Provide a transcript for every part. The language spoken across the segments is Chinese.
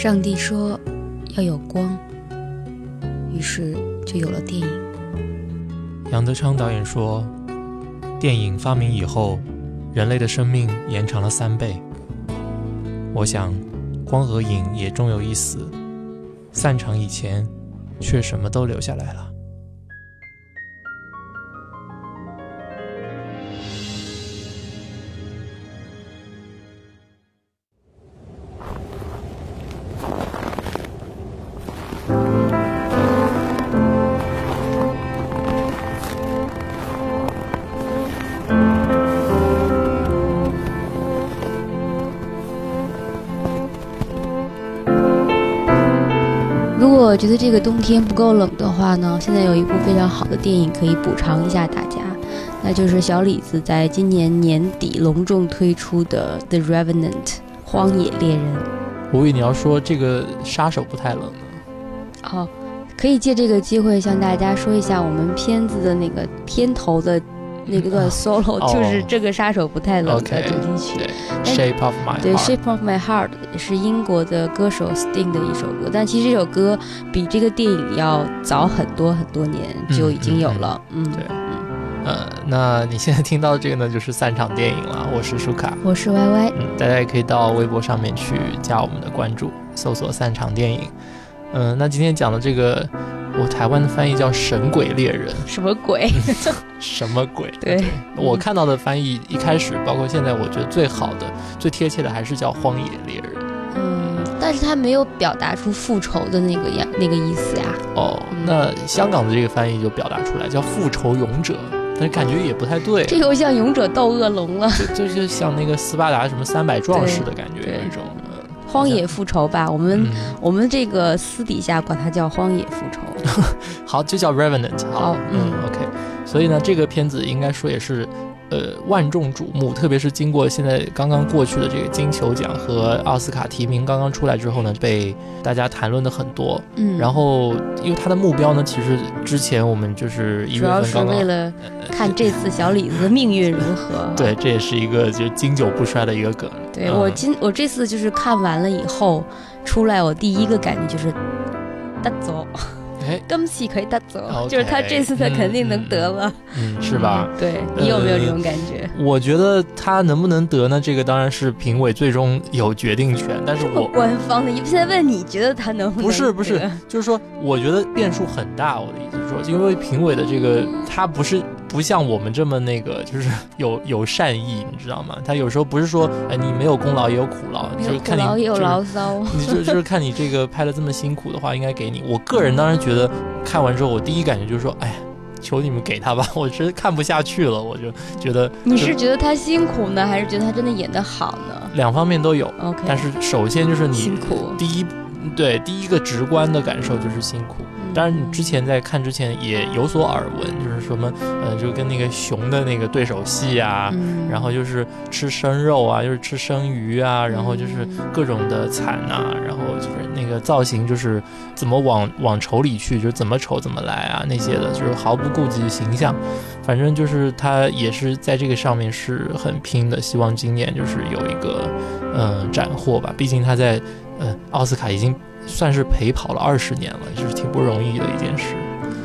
上帝说要有光，于是就有了电影。杨德昌导演说，电影发明以后，人类的生命延长了三倍。我想，光和影也终有一死，散场以前，却什么都留下来了。这个冬天不够冷的话呢，现在有一部非常好的电影可以补偿一下大家，那就是小李子在今年年底隆重推出的《The Revenant》荒野猎人。我以为你要说这个杀手不太冷呢。哦，可以借这个机会向大家说一下我们片子的那个片头的。那个段 solo 就是这个杀手不太冷的主题曲，Shape of My 对 Shape of My Heart 是英国的歌手 Sting 的一首歌，但其实这首歌比这个电影要早很多很多年就已经有了。嗯，对，嗯，呃，那你现在听到这个呢，就是散场电影了。我是舒卡，我是 Y Y，嗯，大家也可以到微博上面去加我们的关注，搜索散场电影。嗯，那今天讲的这个。我台湾的翻译叫《神鬼猎人》，什么鬼？什么鬼？对我看到的翻译，一开始包括现在，我觉得最好的、最贴切的还是叫《荒野猎人》。嗯，但是他没有表达出复仇的那个样、那个意思呀。哦，那香港的这个翻译就表达出来叫《复仇勇者》，但是感觉也不太对。这又像勇者斗恶龙了，就就像那个斯巴达什么三百壮士的感觉，有一种。荒野复仇吧，我们我们这个私底下管它叫荒野复仇。好，就叫 Revenant。好，嗯，OK。所以呢，这个片子应该说也是。呃，万众瞩目，特别是经过现在刚刚过去的这个金球奖和奥斯卡提名刚刚出来之后呢，被大家谈论的很多。嗯，然后因为他的目标呢，其实之前我们就是一月份刚刚，主要是为了看这次小李子的命运如何。对，这也是一个就是经久不衰的一个梗。对我今我这次就是看完了以后出来，我第一个感觉就是带走。哎恭喜可以带走，就是他这次他肯定能得了，嗯，是吧？对你有没有这种感觉？我觉得他能不能得呢？这个当然是评委最终有决定权，但是我官方的，你现在问你觉得他能不能？不是不是，就是说我觉得变数很大。我的意思是说，因为评委的这个他不是。不像我们这么那个，就是 有有善意，你知道吗？他有时候不是说，哎，你没有功劳也有苦劳，就是看你有牢骚，你就就是看你这个拍的这么辛苦的话，应该给你。我个人当然觉得，看完之后我第一感觉就是说，哎呀，求你们给他吧，我真的看不下去了，我就觉得。你是觉得他辛苦呢，还是觉得他真的演得好呢？两方面都有。OK。但是首先就是你辛苦，第一，对，第一个直观的感受就是辛苦。当然，你之前在看之前也有所耳闻，就是什么，呃，就跟那个熊的那个对手戏啊，然后就是吃生肉啊，就是吃生鱼啊，然后就是各种的惨呐，然后就是那个造型就是怎么往往丑里去，就怎么丑怎么来啊，那些的，就是毫不顾及形象，反正就是他也是在这个上面是很拼的，希望今年就是有一个嗯斩获吧，毕竟他在呃奥斯卡已经。算是陪跑了二十年了，就是挺不容易的一件事。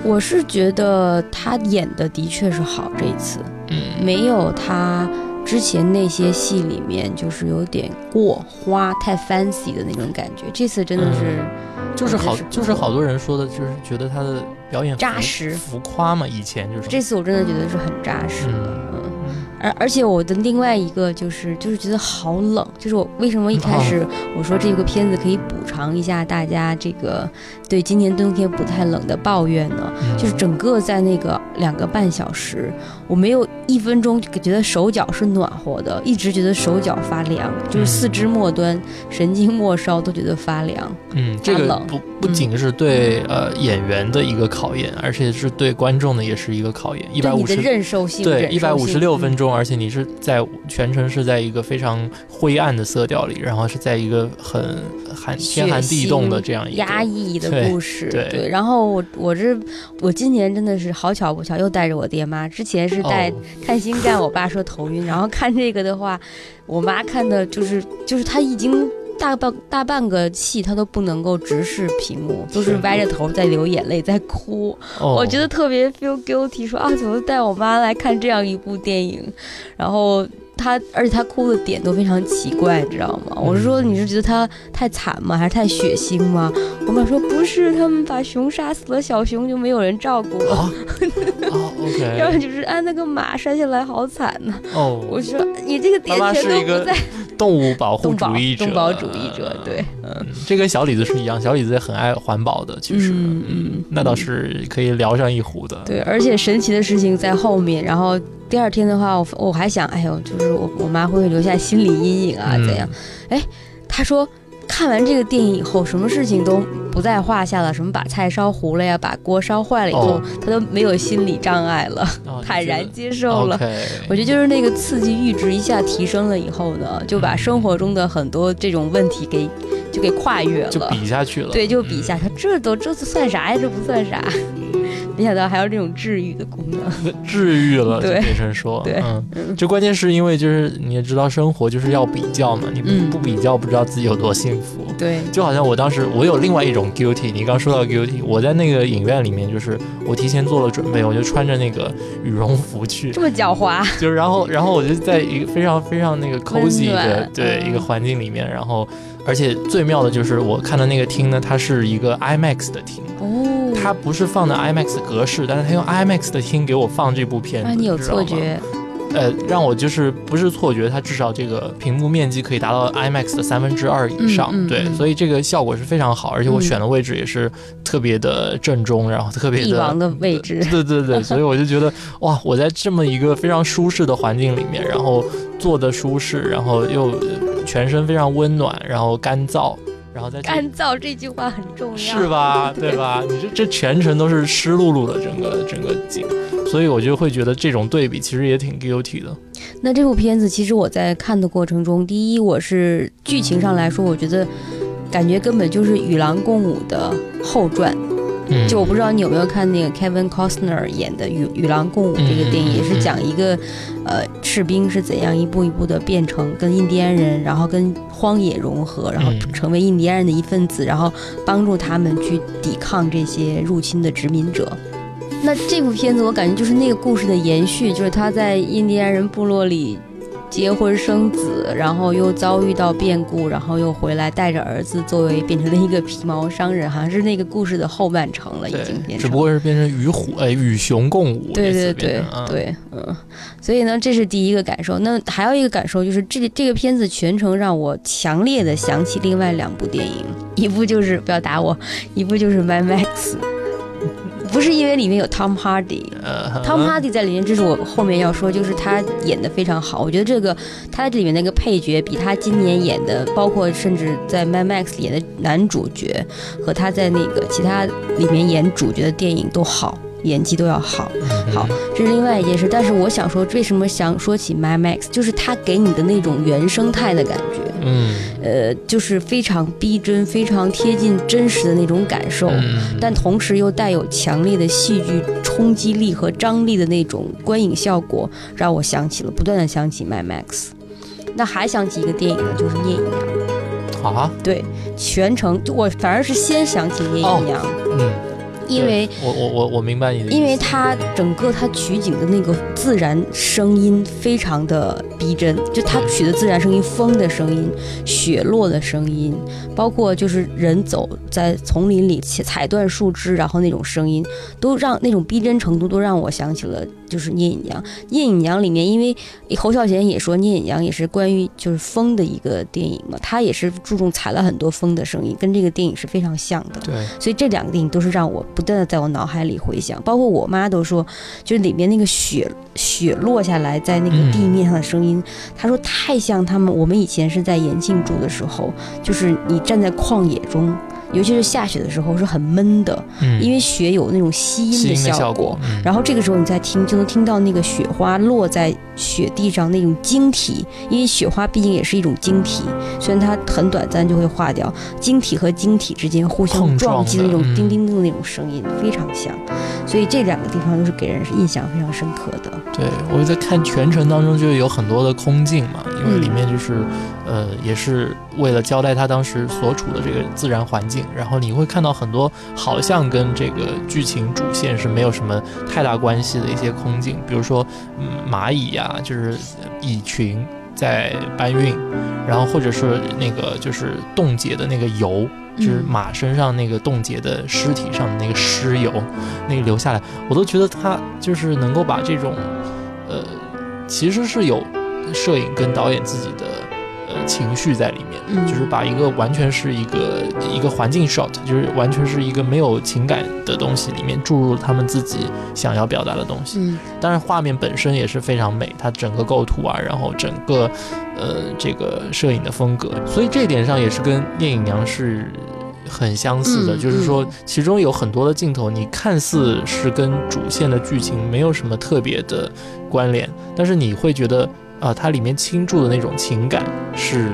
我是觉得他演的的确是好，这一次，嗯，没有他之前那些戏里面就是有点过花、太 fancy 的那种感觉。这次真的是，就是好，就是好多人说的，就是觉得他的表演扎实、浮夸嘛。以前就是，这次我真的觉得是很扎实的，嗯。而而且我的另外一个就是就是觉得好冷，就是我为什么一开始我说这个片子可以补偿一下大家这个对今年冬天不太冷的抱怨呢？就是整个在那个两个半小时，我没有一分钟觉得手脚是暖和的，一直觉得手脚发凉，就是四肢末端神经末梢都觉得发凉。嗯，这个不不仅是对呃演员的一个考验，而且是对观众的也是一个考验。一百五十忍受性对一百五十六分钟。而且你是在全程是在一个非常灰暗的色调里，然后是在一个很寒天寒地冻的这样一个压抑的故事。对，然后我我这我今年真的是好巧不巧又带着我爹妈，之前是带 看星战，我爸说头晕，然后看这个的话，我妈看的就是就是她已经。大半大半个戏他都不能够直视屏幕，都是歪着头在流眼泪在哭。我觉得特别 feel guilty，说啊，怎么带我妈来看这样一部电影，然后。他，而且他哭的点都非常奇怪，你知道吗？我是说，你是觉得他太惨吗？还是太血腥吗？我妈说不是，他们把熊杀死了，小熊就没有人照顾了。OK，要 不然就是啊，那个马摔下来好惨呐。哦，我说你这个点全都不在。动物保护主义者，动保主义者，对，嗯，这跟小李子是一样，小李子也很爱环保的，其实，嗯，那倒是可以聊上一壶的。对，而且神奇的事情在后面，然后。第二天的话，我我还想，哎呦，就是我我妈会不会留下心理阴影啊？怎样？哎，她说看完这个电影以后，什么事情都不在话下了，什么把菜烧糊了呀，把锅烧坏了以后，她都没有心理障碍了，坦然接受了。我觉得就是那个刺激阈值一下提升了以后呢，就把生活中的很多这种问题给就给跨越了，就比下去了。对，就比下去，这都这算啥呀？这不算啥。没想到还有这种治愈的功能，治愈了就变成说，对，嗯，就关键是因为就是你也知道生活就是要比较嘛，你不比较不知道自己有多幸福，对，就好像我当时我有另外一种 guilty，你刚说到 guilty，我在那个影院里面就是我提前做了准备，我就穿着那个羽绒服去，这么狡猾，就是然后然后我就在一个非常非常那个 cozy 的对一个环境里面，然后。而且最妙的就是我看的那个厅呢，它是一个 IMAX 的厅哦，它不是放的 IMAX 格式，但是它用 IMAX 的厅给我放这部片子，你有错觉？呃，让我就是不是错觉，它至少这个屏幕面积可以达到 IMAX 的三分之二以上，对，所以这个效果是非常好，而且我选的位置也是特别的正中，然后特别的帝王的位置，对对对，所以我就觉得哇，我在这么一个非常舒适的环境里面，然后坐的舒适，然后又。全身非常温暖，然后干燥，然后再干燥这句话很重要，是吧？对吧？你这这全程都是湿漉漉的整个整个景，所以我就会觉得这种对比其实也挺 guilty 的。那这部片子其实我在看的过程中，第一我是剧情上来说，我觉得感觉根本就是《与狼共舞》的后传。就我不知道你有没有看那个 Kevin Costner 演的《与与狼共舞》这个电影，也是讲一个，呃，士兵是怎样一步一步的变成跟印第安人，然后跟荒野融合，然后成为印第安人的一份子，然后帮助他们去抵抗这些入侵的殖民者。那这部片子我感觉就是那个故事的延续，就是他在印第安人部落里。结婚生子，然后又遭遇到变故，然后又回来带着儿子，作为变成了一个皮毛商人，好像是那个故事的后半程了，已经变成。只不过是变成与虎哎与熊共舞。对对对对，嗯，所以呢，这是第一个感受。那还有一个感受就是，这这个片子全程让我强烈的想起另外两部电影，一部就是不要打我，一部就是《Mad Max》。不是因为里面有 Tom Hardy，Tom Hardy 在里面，这是我后面要说，就是他演的非常好。我觉得这个他这里面那个配角，比他今年演的，包括甚至在 Mad Max 演的男主角，和他在那个其他里面演主角的电影都好。演技都要好，好，这是另外一件事。但是我想说，为什么想说起 My Max，就是它给你的那种原生态的感觉，嗯，呃，就是非常逼真、非常贴近真实的那种感受，但同时又带有强烈的戏剧冲击力和张力的那种观影效果，让我想起了不断的想起 My Max。那还想起一个电影呢，就是《聂隐娘》。啊？对，全程我反而是先想起聂隐娘。嗯。因为我我我我明白你的，因为它整个它取景的那个自然声音非常的逼真，就他取的自然声音，风的声音，雪落的声音，包括就是人走在丛林里踩断树枝，然后那种声音，都让那种逼真程度都让我想起了就是聂隐娘。聂隐娘里面，因为侯孝贤也说聂隐娘也是关于就是风的一个电影嘛，他也是注重采了很多风的声音，跟这个电影是非常像的。对，所以这两个电影都是让我。不断的在我脑海里回响，包括我妈都说，就是里面那个雪雪落下来在那个地面上的声音，他说太像他们。我们以前是在延庆住的时候，就是你站在旷野中。尤其是下雪的时候是很闷的，因为雪有那种吸音的效果。然后这个时候你再听，就能听到那个雪花落在雪地上那种晶体，因为雪花毕竟也是一种晶体，虽然它很短暂就会化掉，晶体和晶体之间互相撞击的那种叮叮叮的那种声音非常像，所以这两个地方都是给人印象非常深刻的。对我在看全程当中就有很多的空镜嘛。因为里面就是，呃，也是为了交代他当时所处的这个自然环境，然后你会看到很多好像跟这个剧情主线是没有什么太大关系的一些空镜，比如说，嗯，蚂蚁呀，就是蚁群在搬运，然后或者是那个就是冻结的那个油。就是马身上那个冻结的尸体上的那个尸油，那个留下来，我都觉得他就是能够把这种，呃，其实是有摄影跟导演自己的呃情绪在里面，就是把一个完全是一个一个环境 shot，就是完全是一个没有情感的东西里面注入他们自己想要表达的东西。嗯，当然画面本身也是非常美，它整个构图啊，然后整个。呃，这个摄影的风格，所以这一点上也是跟《聂隐娘》是很相似的，就是说其中有很多的镜头，你看似是跟主线的剧情没有什么特别的关联，但是你会觉得啊，它里面倾注的那种情感是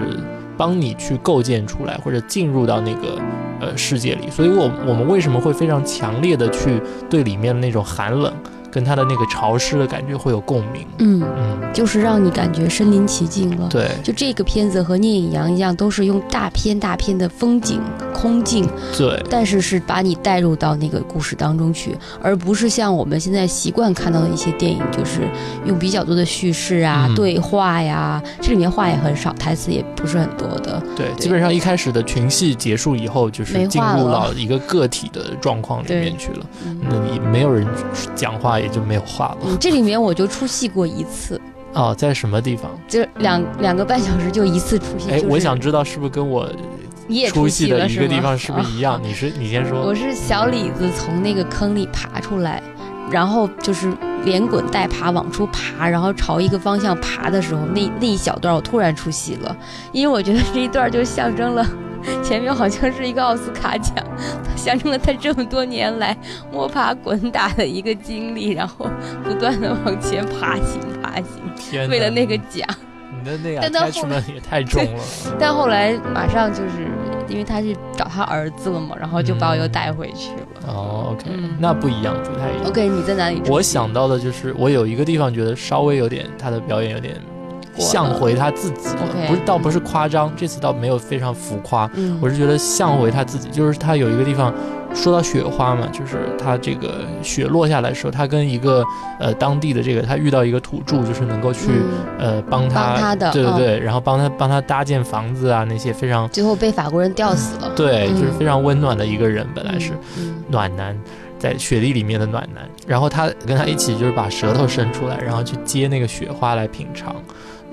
帮你去构建出来或者进入到那个呃世界里，所以我我们为什么会非常强烈的去对里面的那种寒冷。跟他的那个潮湿的感觉会有共鸣，嗯嗯，就是让你感觉身临其境了。对，就这个片子和《聂隐娘》一样，都是用大片大片的风景空镜，对，但是是把你带入到那个故事当中去，而不是像我们现在习惯看到的一些电影，就是用比较多的叙事啊、对话呀，这里面话也很少，台词也不是很多的。对，基本上一开始的群戏结束以后，就是进入到一个个体的状况里面去了，那你没有人讲话。也就没有话了。嗯，这里面我就出戏过一次。哦，在什么地方？就两两个半小时就一次出戏。哎，我想知道是不是跟我你也出戏的一个地方是不是一样？你是你先说。我是小李子从那个坑里爬出来，然后就是连滚带爬往出爬，然后朝一个方向爬的时候，那那一小段我突然出戏了，因为我觉得这一段就象征了。前面好像是一个奥斯卡奖，它 象征了他这么多年来摸爬滚打的一个经历，然后不断的往前爬行爬行，为了那个奖。你 的那个太重了，也太重了。但后来马上就是因为他去找他儿子了嘛，然后就把我又带回去了。哦，OK，那不一样，不太一样。OK，你在哪里？我想到的就是我有一个地方觉得稍微有点他的表演有点。像回他自己，不是倒不是夸张，这次倒没有非常浮夸，我是觉得像回他自己，就是他有一个地方说到雪花嘛，就是他这个雪落下来的时候，他跟一个呃当地的这个他遇到一个土著，就是能够去呃帮他，对对对，然后帮他帮他搭建房子啊那些非常，最后被法国人吊死了，对，就是非常温暖的一个人，本来是暖男。在雪地里面的暖男，然后他跟他一起就是把舌头伸出来，然后去接那个雪花来品尝。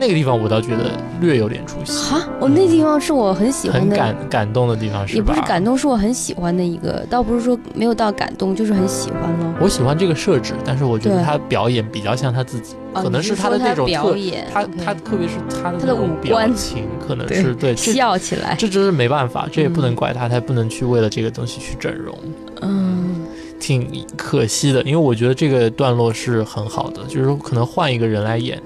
那个地方我倒觉得略有点出戏哈，我那地方是我很喜欢的，很感感动的地方是吧？也不是感动，是我很喜欢的一个，倒不是说没有到感动，就是很喜欢了。我喜欢这个设置，但是我觉得他表演比较像他自己，可能是他的那种表演，他他特别是他的他的五官情，可能是对 笑起来，这真是没办法，这也不能怪他，他不能去为了这个东西去整容，嗯。挺可惜的，因为我觉得这个段落是很好的，就是可能换一个人来演，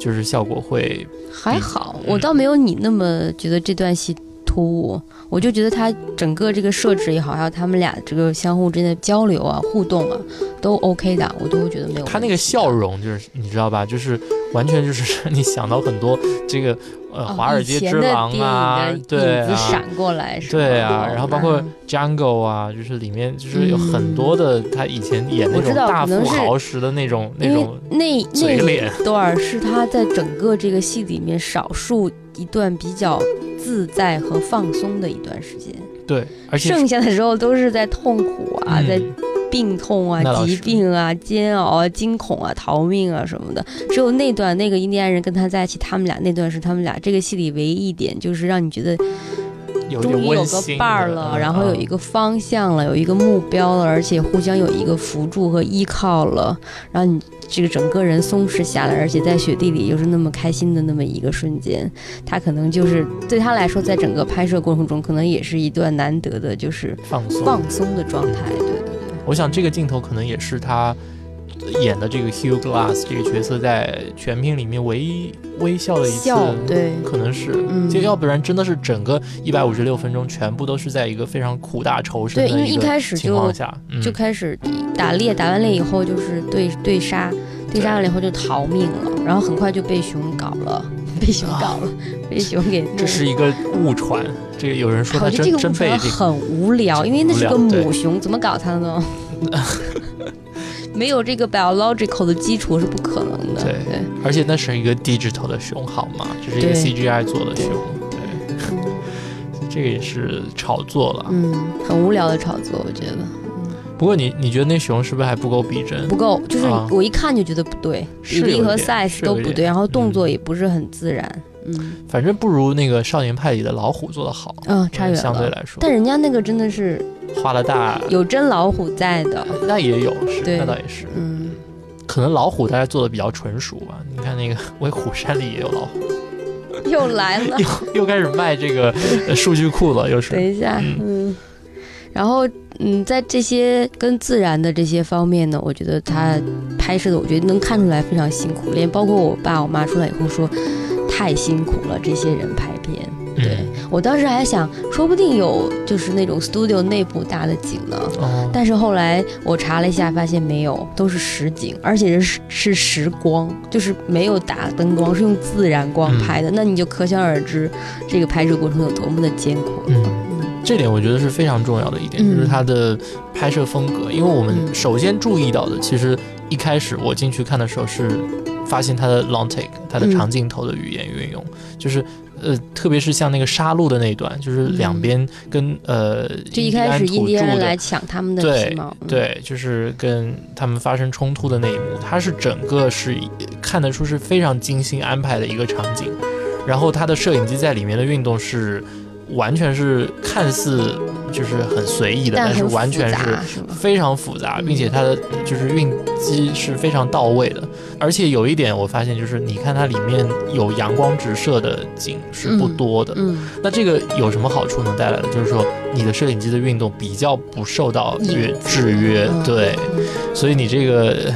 就是效果会还好。我倒没有你那么觉得这段戏突兀，我就觉得他整个这个设置也好，还有他们俩这个相互之间的交流啊、互动啊，都 OK 的，我都觉得没有。他那个笑容就是你知道吧，就是完全就是你想到很多这个。呃，华尔街之狼啊，对啊，闪过来是对啊，然后包括 Jungle 啊，就是里面就是有很多的他以前演那种大富豪时的那种那种那嘴脸段是他在整个这个戏里面少数一段比较自在和放松的一段时间。对，而且剩下的时候都是在痛苦啊，在。病痛啊，疾病啊，煎熬啊，惊恐啊，逃命啊什么的，只有那段那个印第安人跟他在一起，他们俩那段是他们俩这个戏里唯一一点，就是让你觉得终于有个伴儿了，然后有一个方向了，有一个目标了，而且互相有一个扶助和依靠了，然后你这个整个人松弛下来，而且在雪地里又是那么开心的那么一个瞬间，他可能就是对他来说，在整个拍摄过程中，可能也是一段难得的，就是放松。放松的状态，对。我想这个镜头可能也是他演的这个 Hugh Glass 这个角色在全片里面唯一微笑的一次，对，可能是，就要不然真的是整个一百五十六分钟全部都是在一个非常苦大仇深的一个情况下，就开始打猎，打完猎以后就是对对杀，对杀完了以后就逃命了，然后很快就被熊搞了。被熊搞了，被熊给。这是一个误传，这个有人说他真真被很无聊，因为那是个母熊，怎么搞它呢？没有这个 biological 的基础是不可能的。对对，而且那是一个 digital 的熊，好吗？这是一个 CGI 做的熊。对，这个也是炒作了。嗯，很无聊的炒作，我觉得。不过你你觉得那熊是不是还不够逼真？不够，就是我一看就觉得不对，比例和 size 都不对，然后动作也不是很自然。嗯，反正不如那个少年派里的老虎做的好。嗯，差远了。相对来说，但人家那个真的是花了大，有真老虎在的。那也有，是，那倒也是。嗯，可能老虎大家做的比较纯熟吧。你看那个《威虎山》里也有老虎。又来了，又又开始卖这个数据库了，又是。等一下，嗯。然后，嗯，在这些跟自然的这些方面呢，我觉得他拍摄的，我觉得能看出来非常辛苦。连包括我爸我妈出来以后说，太辛苦了，这些人拍片。对我当时还想，说不定有就是那种 studio 内部搭的景呢。哦。但是后来我查了一下，发现没有，都是实景，而且是是实光，就是没有打灯光，是用自然光拍的。那你就可想而知，这个拍摄过程有多么的艰苦。嗯。这点我觉得是非常重要的一点，就是它的拍摄风格。因为我们首先注意到的，其实一开始我进去看的时候是发现它的 long take，它的长镜头的语言运用，就是呃，特别是像那个杀戮的那一段，就是两边跟呃，就一开始印第安人来抢他们的对对，就是跟他们发生冲突的那一幕，它是整个是看得出是非常精心安排的一个场景，然后它的摄影机在里面的运动是。完全是看似就是很随意的，但是完全是非常复杂，并且它的就是运机是非常到位的。而且有一点我发现，就是你看它里面有阳光直射的景是不多的。嗯，那这个有什么好处能带来的？就是说你的摄影机的运动比较不受到约制约，对，所以你这个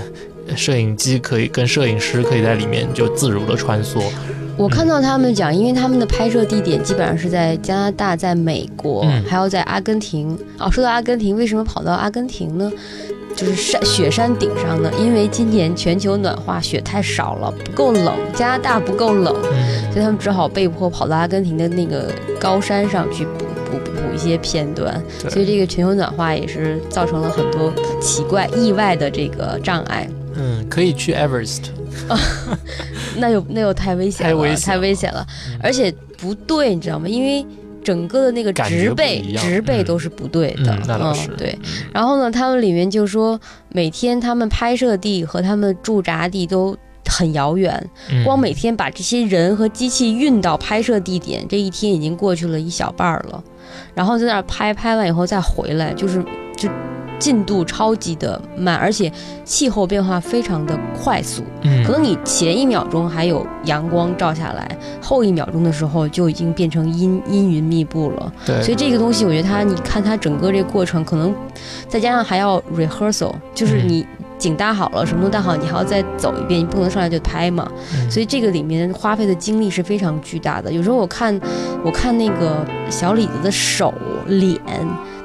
摄影机可以跟摄影师可以在里面就自如的穿梭。我看到他们讲，因为他们的拍摄地点基本上是在加拿大、在美国，还要在阿根廷。哦，说到阿根廷，为什么跑到阿根廷呢？就是山雪山顶上呢？因为今年全球暖化，雪太少了，不够冷，加拿大不够冷，所以他们只好被迫跑到阿根廷的那个高山上去补补补一些片段。所以这个全球暖化也是造成了很多奇怪意外的这个障碍。嗯，可以去 Everest。那又那又太危险了，太危险了，而且不对，你知道吗？因为整个的那个植被植被都是不对的，嗯，对。然后呢，他们里面就说，每天他们拍摄地和他们驻扎地都很遥远，光每天把这些人和机器运到拍摄地点，这一天已经过去了一小半了。然后在那儿拍拍完以后再回来，就是就。进度超级的慢，而且气候变化非常的快速。嗯，可能你前一秒钟还有阳光照下来，后一秒钟的时候就已经变成阴阴云密布了。对，所以这个东西，我觉得它，你看它整个这个过程，可能再加上还要 rehearsal，就是你景搭好了，什么都搭好，你还要再走一遍，你不能上来就拍嘛。所以这个里面花费的精力是非常巨大的。有时候我看，我看那个小李子的手脸。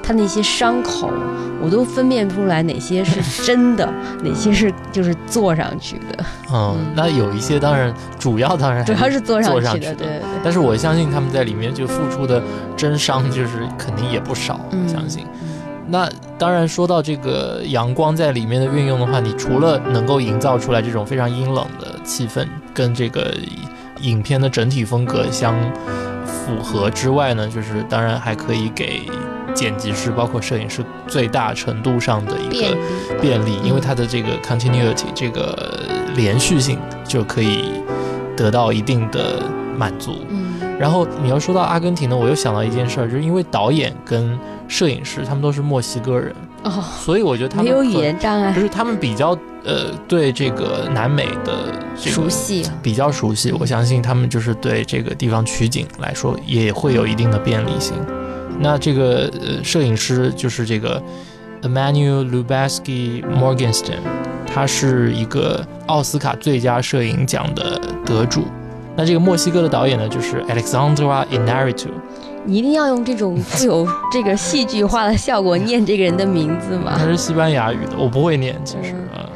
他那些伤口，我都分辨不出来哪些是 真的，哪些是就是做上去的。嗯，那有一些当然，主要当然主要是做上去的，对对。但是我相信他们在里面就付出的真伤，就是肯定也不少。相信。那当然说到这个阳光在里面的运用的话，你除了能够营造出来这种非常阴冷的气氛，跟这个影片的整体风格相符合之外呢，就是当然还可以给。剪辑师包括摄影师最大程度上的一个便利，因为它的这个 continuity 这个连续性就可以得到一定的满足。嗯，然后你要说到阿根廷呢，我又想到一件事儿，就是因为导演跟摄影师他们都是墨西哥人哦，所以我觉得他们没有语言障碍，就是他们比较呃对这个南美的熟悉，比较熟悉。我相信他们就是对这个地方取景来说也会有一定的便利性。那这个呃，摄影师就是这个 Emmanuel Lubezki Morganston，他是一个奥斯卡最佳摄影奖的得主。那这个墨西哥的导演呢，就是 Alexandra Inarritu。你一定要用这种富有这个戏剧化的效果念这个人的名字吗？他是西班牙语的，我不会念，其实啊。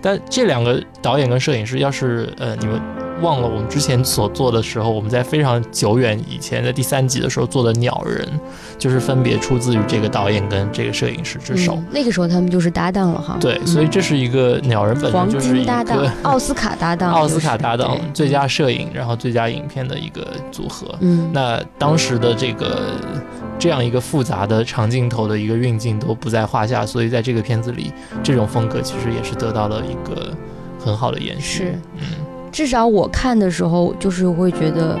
但这两个导演跟摄影师，要是呃你们忘了我们之前所做的时候，我们在非常久远以前的第三集的时候做的鸟人，就是分别出自于这个导演跟这个摄影师之手。那个时候他们就是搭档了哈。对，所以这是一个鸟人本身就是一个 奥斯卡搭档，奥斯卡搭档，最佳摄影，然后最佳影片的一个组合。嗯，那当时的这个这样一个复杂的长镜头的一个运镜都不在话下，所以在这个片子里，这种风格其实也是得到了一个很好的延续。是，嗯。至少我看的时候，就是会觉得，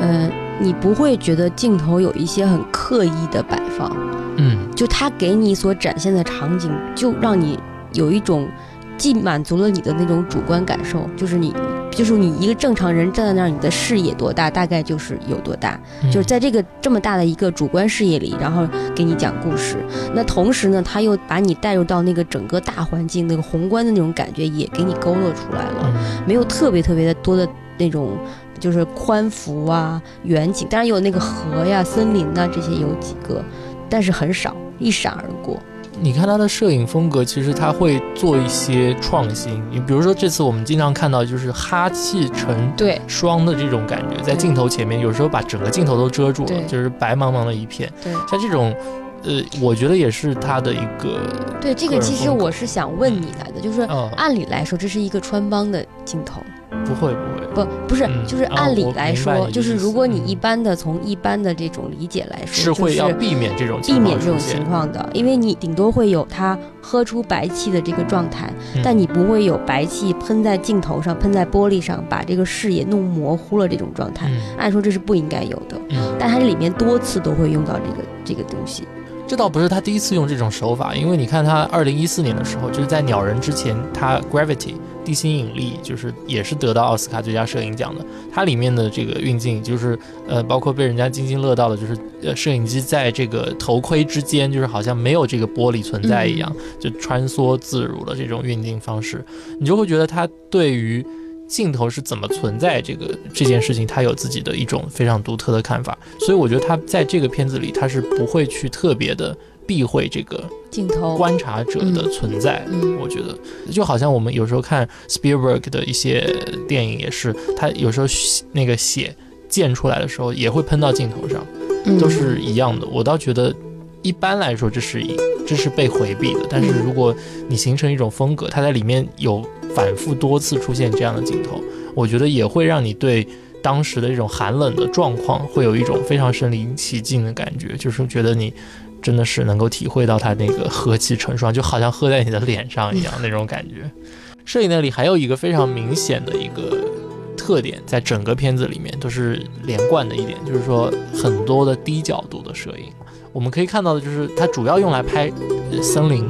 嗯，你不会觉得镜头有一些很刻意的摆放，嗯，就他给你所展现的场景，就让你有一种既满足了你的那种主观感受，就是你。就是你一个正常人站在那儿，你的视野多大，大概就是有多大。就是在这个这么大的一个主观视野里，然后给你讲故事。那同时呢，他又把你带入到那个整个大环境、那个宏观的那种感觉，也给你勾勒出来了。没有特别特别的多的那种，就是宽幅啊、远景，当然有那个河呀、森林呐这些有几个，但是很少，一闪而过。你看他的摄影风格，其实他会做一些创新。你比如说，这次我们经常看到就是哈气成霜的这种感觉，在镜头前面，有时候把整个镜头都遮住了，就是白茫茫的一片。对，像这种，呃，我觉得也是他的一个。对，这个其实我是想问你来的，就是按理来说，这是一个穿帮的镜头。不会不会不不是，就是按理来说，就是如果你一般的从一般的这种理解来说，是会要避免这种避免这种情况的，因为你顶多会有它喝出白气的这个状态，但你不会有白气喷在镜头上、喷在玻璃上，把这个视野弄模糊了这种状态。按说这是不应该有的，但它这里面多次都会用到这个这个东西。这倒不是他第一次用这种手法，因为你看他二零一四年的时候，就是在鸟人之前，他 Gravity。地心引力就是也是得到奥斯卡最佳摄影奖的，它里面的这个运镜就是呃，包括被人家津津乐道的，就是呃，摄影机在这个头盔之间，就是好像没有这个玻璃存在一样，就穿梭自如的这种运镜方式，你就会觉得它对于镜头是怎么存在这个这件事情，他有自己的一种非常独特的看法，所以我觉得他在这个片子里，他是不会去特别的。避讳这个镜头。观察者的存在，我觉得。就好像我们有时候看 Spielberg 的一些电影，也是他有时候那个血溅出来的时候，也会喷到镜头上，都是一样的。我倒觉得一般来说这是一这是被回避的，但是如果你形成一种风格，它在里面有反复多次出现这样的镜头，我觉得也会让你对当时的这种寒冷的状况会有一种非常身临其境的感觉，就是觉得你。真的是能够体会到他那个和气成双，就好像喝在你的脸上一样那种感觉。摄影那里还有一个非常明显的一个特点，在整个片子里面都是连贯的一点，就是说很多的低角度的摄影，我们可以看到的就是它主要用来拍森林。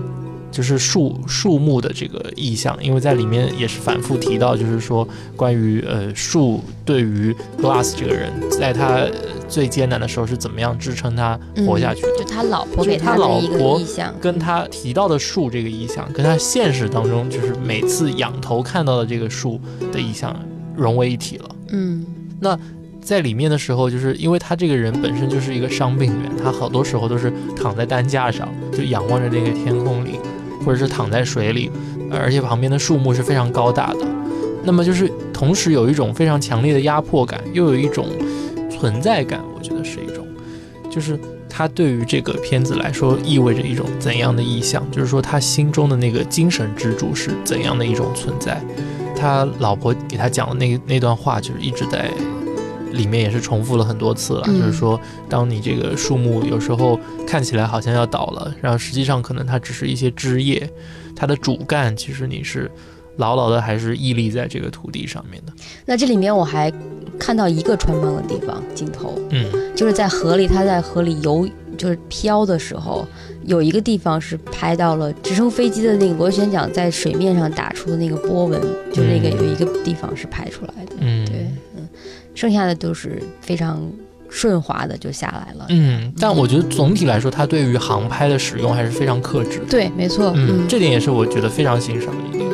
就是树树木的这个意象，因为在里面也是反复提到，就是说关于呃树对于 Glass 这个人，在他最艰难的时候是怎么样支撑他活下去的。就他老婆给他的一个意象，跟他提到的树这个意象，跟他现实当中就是每次仰头看到的这个树的意象融为一体了。嗯，那在里面的时候，就是因为他这个人本身就是一个伤病员，他好多时候都是躺在担架上，就仰望着那个天空里。或者是躺在水里，而且旁边的树木是非常高大的，那么就是同时有一种非常强烈的压迫感，又有一种存在感。我觉得是一种，就是他对于这个片子来说意味着一种怎样的意象？就是说他心中的那个精神支柱是怎样的一种存在？他老婆给他讲的那那段话，就是一直在。里面也是重复了很多次了，就是说，当你这个树木有时候看起来好像要倒了，然后实际上可能它只是一些枝叶，它的主干其实你是牢牢的还是屹立在这个土地上面的。那这里面我还看到一个穿帮的地方镜头，嗯，就是在河里，它在河里游，就是飘的时候，有一个地方是拍到了直升飞机的那个螺旋桨在水面上打出的那个波纹，就那个有一个地方是拍出来的，嗯，对。剩下的都是非常顺滑的就下来了。嗯，但我觉得总体来说，它对于航拍的使用还是非常克制。对，没错。嗯，这点也是我觉得非常欣赏的一点。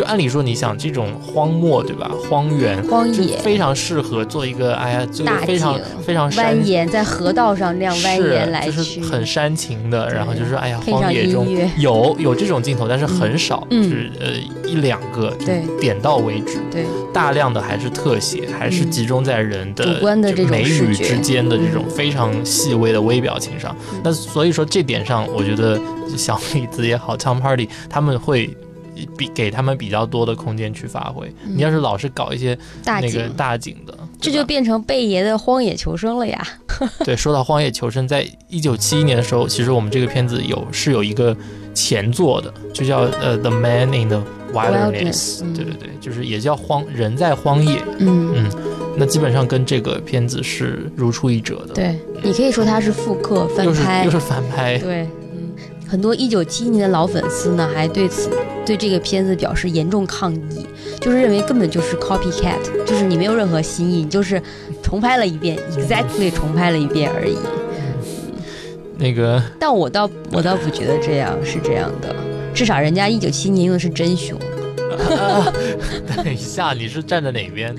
就按理说，你想这种荒漠对吧？荒原、荒野，非常适合做一个哎呀，就非常非常蜿蜒在河道上那样蜿蜒来去，就是很煽情的。然后就是哎呀，荒野中有有这种镜头，但是很少，就是呃一两个，对，点到为止。对，大量的还是特写，还是集中在人的主观的这种美语之间的这种非常细微的微表情上。那所以说这点上，我觉得小李子也好，Tom Hardy 他们会。比给他们比较多的空间去发挥。你要是老是搞一些那个大景的，这就变成贝爷的荒野求生了呀。对，说到荒野求生，在一九七一年的时候，其实我们这个片子有是有一个前作的，就叫呃《The Man in the Wilderness》。对对对，就是也叫荒人在荒野。嗯嗯，那基本上跟这个片子是如出一辙的。对你可以说它是复刻翻拍，又是翻拍。对。很多一九七一年的老粉丝呢，还对此对这个片子表示严重抗议，就是认为根本就是 copycat，就是你没有任何新意，你就是重拍了一遍，exactly 重拍了一遍而已。那个，但我倒我倒不觉得这样是这样的，至少人家一九七一年用的是真熊。等一下，你是站在哪边？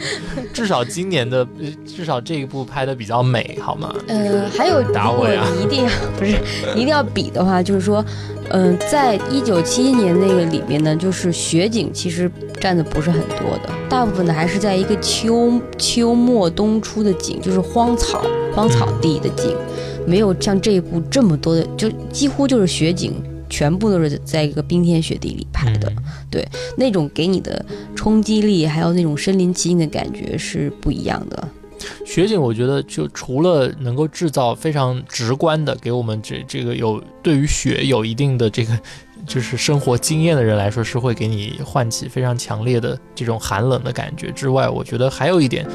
至少今年的，至少这一部拍的比较美，好吗？呃，还有，打我呀！一定要 不是，一定要比的话，就是说，嗯，在一九七一年那个里面呢，就是雪景其实占的不是很多的，大部分的还是在一个秋秋末冬初的景，就是荒草荒草地的景，没有像这一部这么多的，就几乎就是雪景。全部都是在一个冰天雪地里拍的，对，那种给你的冲击力，还有那种身临其境的感觉是不一样的。雪景，我觉得就除了能够制造非常直观的给我们这这个有对于雪有一定的这个就是生活经验的人来说，是会给你唤起非常强烈的这种寒冷的感觉之外，我觉得还有一点，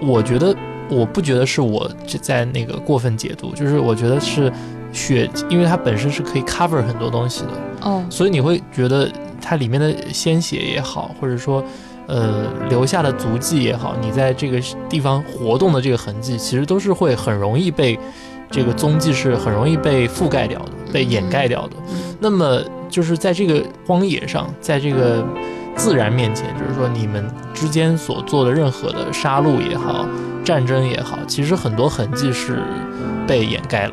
我觉得我不觉得是我在那个过分解读，就是我觉得是。雪，因为它本身是可以 cover 很多东西的哦，所以你会觉得它里面的鲜血也好，或者说，呃，留下的足迹也好，你在这个地方活动的这个痕迹，其实都是会很容易被这个踪迹是很容易被覆盖掉的，被掩盖掉的。那么就是在这个荒野上，在这个自然面前，就是说你们之间所做的任何的杀戮也好，战争也好，其实很多痕迹是被掩盖了。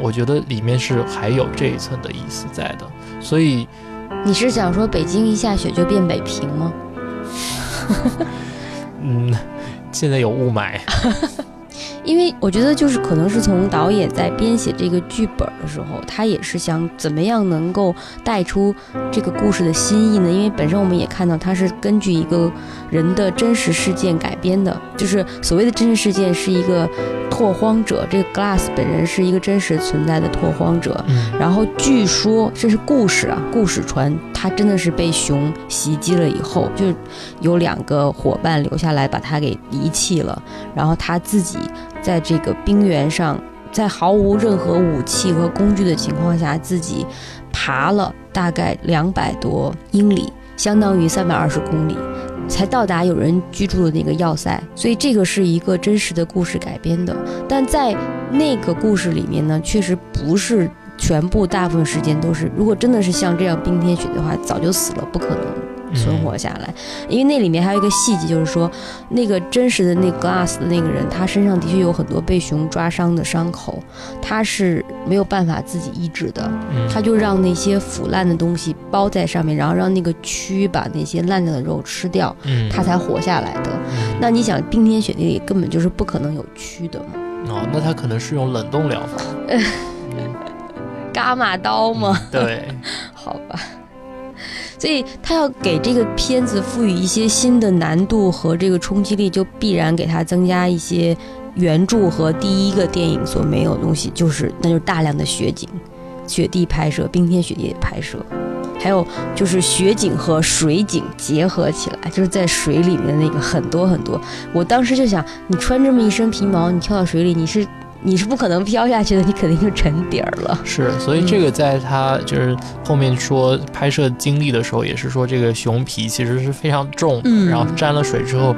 我觉得里面是还有这一层的意思在的，所以你是想说北京一下雪就变北平吗？嗯，现在有雾霾。因为我觉得就是可能是从导演在编写这个剧本的时候，他也是想怎么样能够带出这个故事的新意呢？因为本身我们也看到它是根据一个人的真实事件改编的，就是所谓的真实事件是一个拓荒者，这个 Glass 本人是一个真实存在的拓荒者。然后据说这是故事啊，故事传他真的是被熊袭击了以后，就有两个伙伴留下来把他给遗弃了，然后他自己。在这个冰原上，在毫无任何武器和工具的情况下，自己爬了大概两百多英里，相当于三百二十公里，才到达有人居住的那个要塞。所以这个是一个真实的故事改编的，但在那个故事里面呢，确实不是全部，大部分时间都是。如果真的是像这样冰天雪地的话，早就死了，不可能。存活下来，因为那里面还有一个细节，就是说，那个真实的那 glass 的那个人，他身上的确有很多被熊抓伤的伤口，他是没有办法自己医治的，他就让那些腐烂的东西包在上面，然后让那个蛆把那些烂掉的肉吃掉，他才活下来的。那你想，冰天雪地里根本就是不可能有蛆的嘛？哦，那他可能是用冷冻疗法，伽马刀吗？对，好吧。所以他要给这个片子赋予一些新的难度和这个冲击力，就必然给他增加一些原著和第一个电影所没有的东西，就是那就是大量的雪景、雪地拍摄、冰天雪地拍摄，还有就是雪景和水景结合起来，就是在水里面那个很多很多。我当时就想，你穿这么一身皮毛，你跳到水里，你是。你是不可能飘下去的，你肯定就沉底儿了。是，所以这个在他就是后面说拍摄经历的时候，也是说这个熊皮其实是非常重，然后沾了水之后，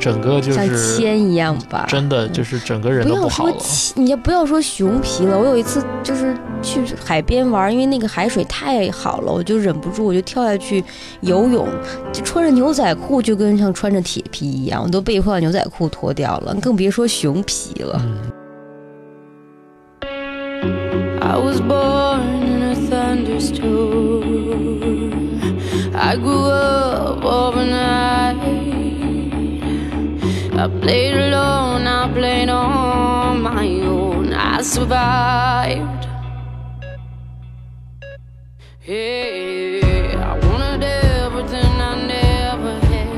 整个就是像铅一样吧，真的就是整个人都不好了。你也不要说熊皮了，我有一次就是去海边玩，因为那个海水太好了，我就忍不住我就跳下去游泳，就穿着牛仔裤就跟像穿着铁皮一样，我都被迫把牛仔裤脱掉了，更别说熊皮了。I was born in a thunderstorm. I grew up overnight. I played alone, I played on my own. I survived. Hey, I wanted everything I never had,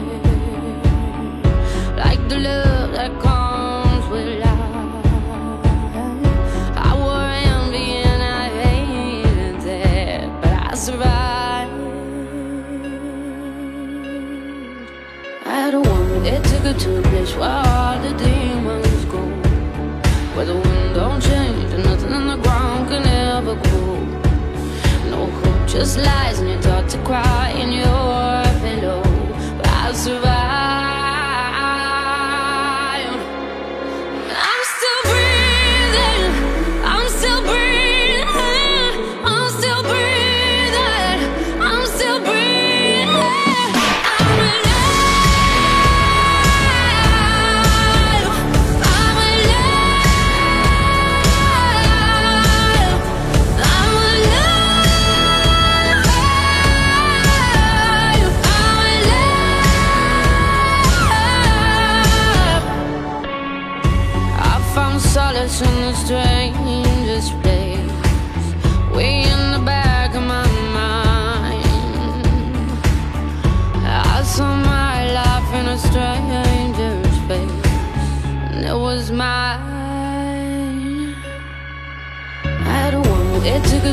like the love that comes to a place where all the demons go, where the wind don't change and nothing in the ground can ever grow. No hope, just lies, and you're to cry in your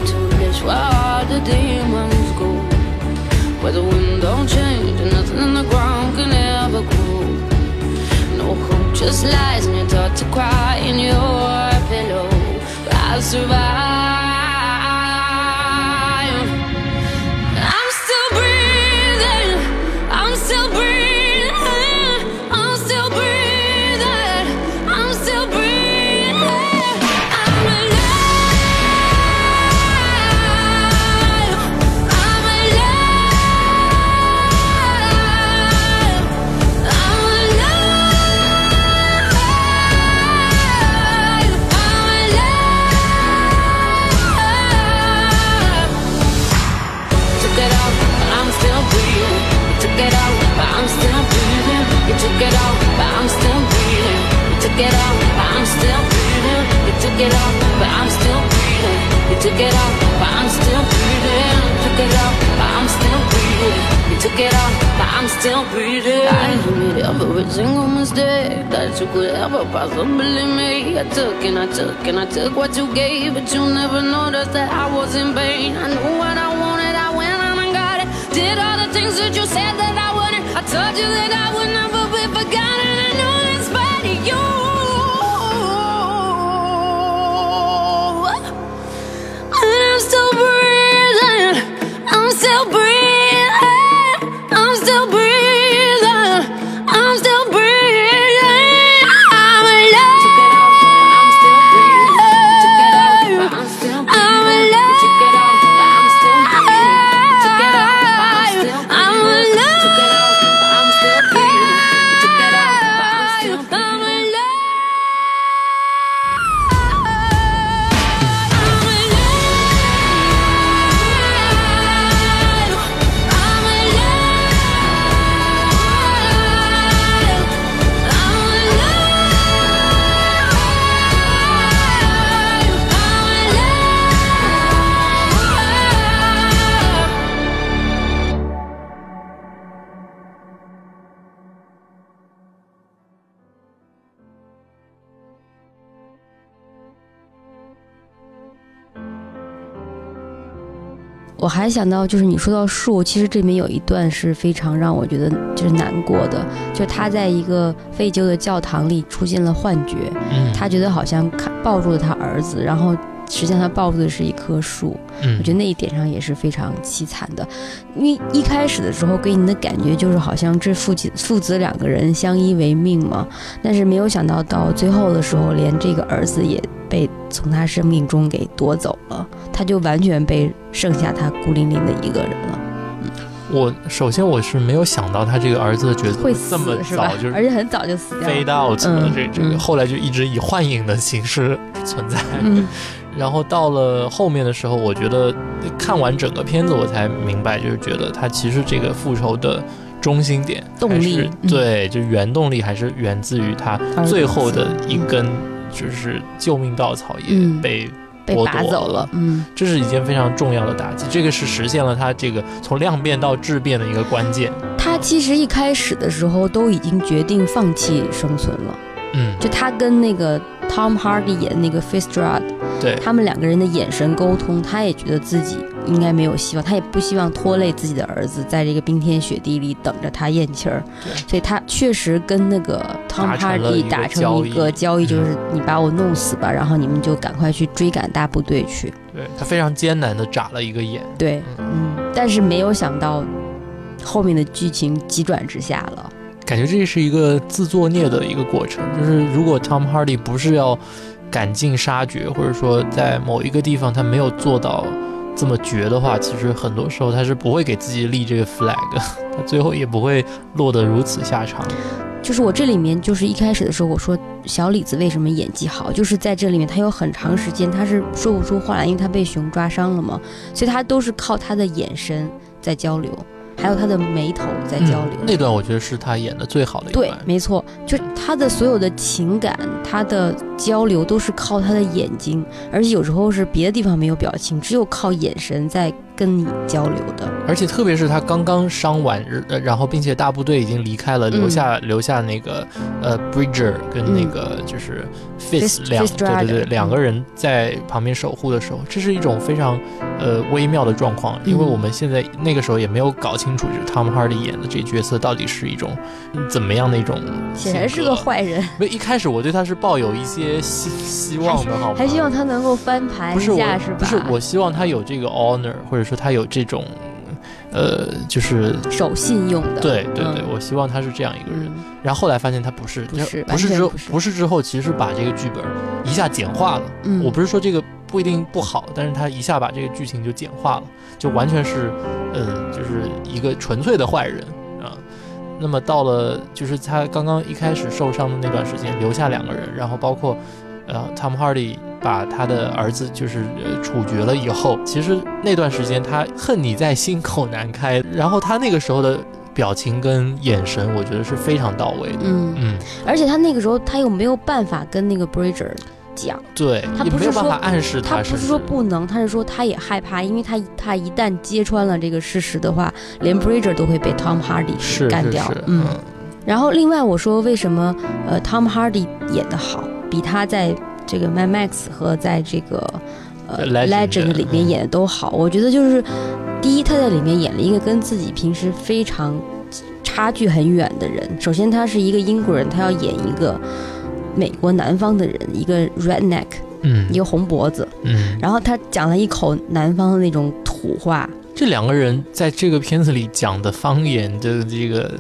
to place where all the demons go, where the wind don't change and nothing in the ground can ever grow. No hope, just lies, and you're taught to cry in your pillow. I survived. Took it out, but I'm still breathing. You took it out, but I'm still breathing. You took it out, but I'm still breathing. I admit every single mistake that you could ever possibly make. I took and I took and I took what you gave, but you never noticed that I was in pain. I knew what I wanted, I went on and got it. Did all the things that you said that I wouldn't. I told you that I would never 还想到，就是你说到树，其实这里面有一段是非常让我觉得就是难过的，就是他在一个废旧的教堂里出现了幻觉，嗯，他觉得好像看抱住了他儿子，然后实际上他抱住的是一棵树。嗯，我觉得那一点上也是非常凄惨的，因为一开始的时候给你的感觉就是好像这父亲父子两个人相依为命嘛，但是没有想到到最后的时候，连这个儿子也被从他生命中给夺走了，他就完全被剩下他孤零零的一个人了。我首先我是没有想到他这个儿子的角色会这么早就而且很早就死掉飞到了这这个，后来就一直以幻影的形式存在。然后到了后面的时候，我觉得看完整个片子，我才明白，就是觉得他其实这个复仇的中心点动力，对，就原动力还是源自于他最后的一根就是救命稻草也被。被拔走了，嗯，这是一件非常重要的打击，这个是实现了他这个从量变到质变的一个关键。他其实一开始的时候都已经决定放弃生存了，嗯，就他跟那个 Tom Hardy 演那个 f i t r a d 对他们两个人的眼神沟通，他也觉得自己。应该没有希望，他也不希望拖累自己的儿子，在这个冰天雪地里等着他咽气儿。所以他确实跟那个 Tom Hardy 达成一个交易，就是你把我弄死吧，然后你们就赶快去追赶大部队去。对他非常艰难的眨了一个眼。对，嗯，但是没有想到后面的剧情急转直下了。感觉这是一个自作孽的一个过程，就是如果 Tom Hardy 不是要赶尽杀绝，或者说在某一个地方他没有做到。这么绝的话，其实很多时候他是不会给自己立这个 flag，他最后也不会落得如此下场。就是我这里面，就是一开始的时候我说小李子为什么演技好，就是在这里面他有很长时间他是说不出话来，因为他被熊抓伤了嘛，所以他都是靠他的眼神在交流。还有他的眉头在交流，那段我觉得是他演的最好的一段。对，没错，就他的所有的情感，他的交流都是靠他的眼睛，而且有时候是别的地方没有表情，只有靠眼神在。跟你交流的，而且特别是他刚刚伤完，然后并且大部队已经离开了，留下留下那个呃，Bridger 跟那个就是 Fist 两对对对两个人在旁边守护的时候，这是一种非常呃微妙的状况，因为我们现在那个时候也没有搞清楚，就是 Tom Hardy 演的这角色到底是一种怎么样的一种，显然是个坏人。没一开始我对他是抱有一些希希望的，好吗？还希望他能够翻盘一下，是吧？不是，我希望他有这个 honor 或者。说他有这种，呃，就是守信用的。对对对，我希望他是这样一个人。然后后来发现他不是，不是，不是之后，不是之后，其实把这个剧本一下简化了。嗯，我不是说这个不一定不好，但是他一下把这个剧情就简化了，就完全是，嗯，就是一个纯粹的坏人啊。那么到了，就是他刚刚一开始受伤的那段时间，留下两个人，然后包括。呃，Tom Hardy 把他的儿子就是处决了以后，其实那段时间他恨你在心口难开，然后他那个时候的表情跟眼神，我觉得是非常到位的。嗯嗯，而且他那个时候他又没有办法跟那个 Bridger 讲，对他不是说暗示他，他不是说不能，他是说他也害怕，因为他他一旦揭穿了这个事实的话，连 Bridger 都会被 Tom Hardy 干掉。嗯，然后另外我说为什么呃 Tom Hardy 演的好？比他在这个《Mad Max》和在这个呃《Legend》里面演的都好，我觉得就是第一，他在里面演了一个跟自己平时非常差距很远的人。首先，他是一个英国人，他要演一个美国南方的人，一个 Redneck，嗯，一个红脖子，嗯，然后他讲了一口南方的那种土话。这两个人在这个片子里讲的方言的这个。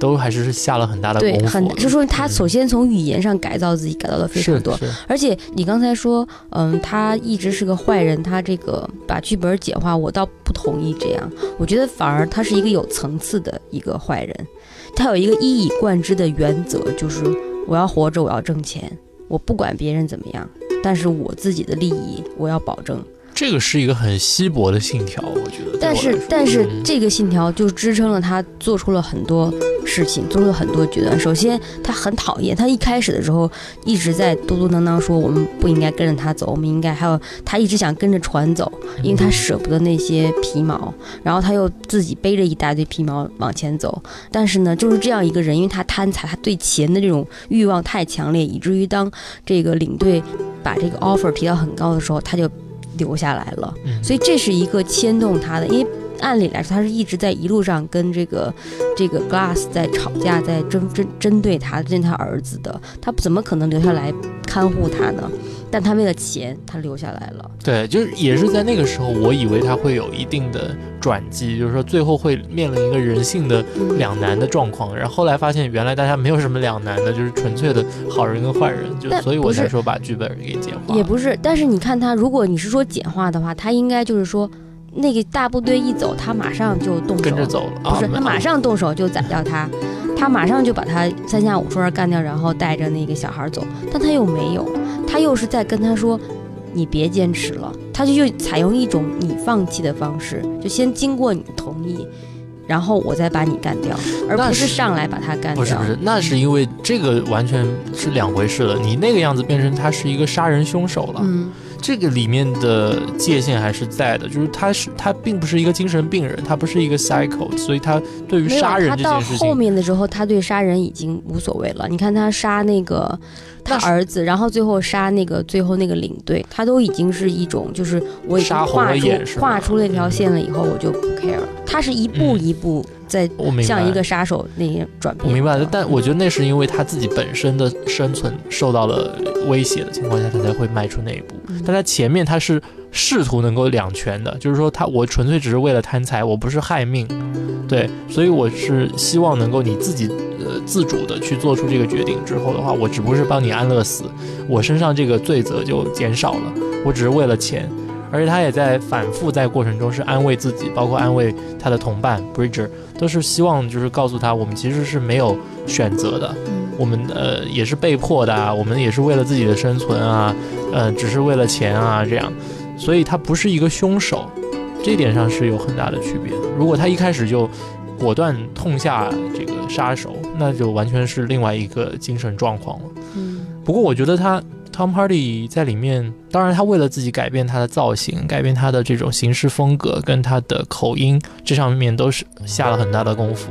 都还是下了很大的功夫，对，很就说他首先从语言上改造自己，改造的非常多。而且你刚才说，嗯，他一直是个坏人，他这个把剧本简化，我倒不同意这样。我觉得反而他是一个有层次的一个坏人，他有一个一以贯之的原则，就是我要活着，我要挣钱，我不管别人怎么样，但是我自己的利益我要保证。这个是一个很稀薄的信条，我觉得。但是，但是这个信条就支撑了他做出了很多事情，做出了很多决断。首先，他很讨厌，他一开始的时候一直在嘟嘟囔囔说我们不应该跟着他走，我们应该还有他一直想跟着船走，因为他舍不得那些皮毛，然后他又自己背着一大堆皮毛往前走。但是呢，就是这样一个人，因为他贪财，他对钱的这种欲望太强烈，以至于当这个领队把这个 offer 提到很高的时候，他就。留下来了，所以这是一个牵动他的。因为按理来说，他是一直在一路上跟这个这个 Glass 在吵架，在针针针对他，针对他儿子的。他怎么可能留下来看护他呢？但他为了钱，他留下来了。对，就是也是在那个时候，我以为他会有一定的转机，就是说最后会面临一个人性的两难的状况。然后后来发现，原来大家没有什么两难的，就是纯粹的好人跟坏人。就所以我才说把剧本给简化。也不是，但是你看他，如果你是说简化的话，他应该就是说。那个大部队一走，他马上就动手，跟着走了。不是，他马上动手就宰掉他，他马上就把他三下五除二干掉，然后带着那个小孩走。但他又没有，他又是在跟他说：“你别坚持了。”他就又采用一种你放弃的方式，就先经过你同意，然后我再把你干掉，而不是上来把他干掉。不是不是，那是因为这个完全是两回事了。你那个样子变成他是一个杀人凶手了。嗯。这个里面的界限还是在的，就是他是他并不是一个精神病人，他不是一个 psycho，所以他对于杀人这件事情，他到后面的时候，他对杀人已经无所谓了。你看他杀那个他儿子，然后最后杀那个最后那个领队，他都已经是一种就是我已经画出画出那条线了以后，我就不 care 了。他是一步一步。在像一个杀手那样转变。我明白了，但我觉得那是因为他自己本身的生存受到了威胁的情况下，他才会迈出那一步。但他前面他是试图能够两全的，就是说他我纯粹只是为了贪财，我不是害命，对，所以我是希望能够你自己呃自主的去做出这个决定之后的话，我只不过是帮你安乐死，我身上这个罪责就减少了，我只是为了钱。而且他也在反复在过程中是安慰自己，包括安慰他的同伴 Bridger，都是希望就是告诉他，我们其实是没有选择的，我们呃也是被迫的啊，我们也是为了自己的生存啊，呃只是为了钱啊这样，所以他不是一个凶手，这点上是有很大的区别的。如果他一开始就果断痛下这个杀手，那就完全是另外一个精神状况了。嗯，不过我觉得他。Tom Hardy 在里面，当然他为了自己改变他的造型，改变他的这种行事风格跟他的口音，这上面都是下了很大的功夫。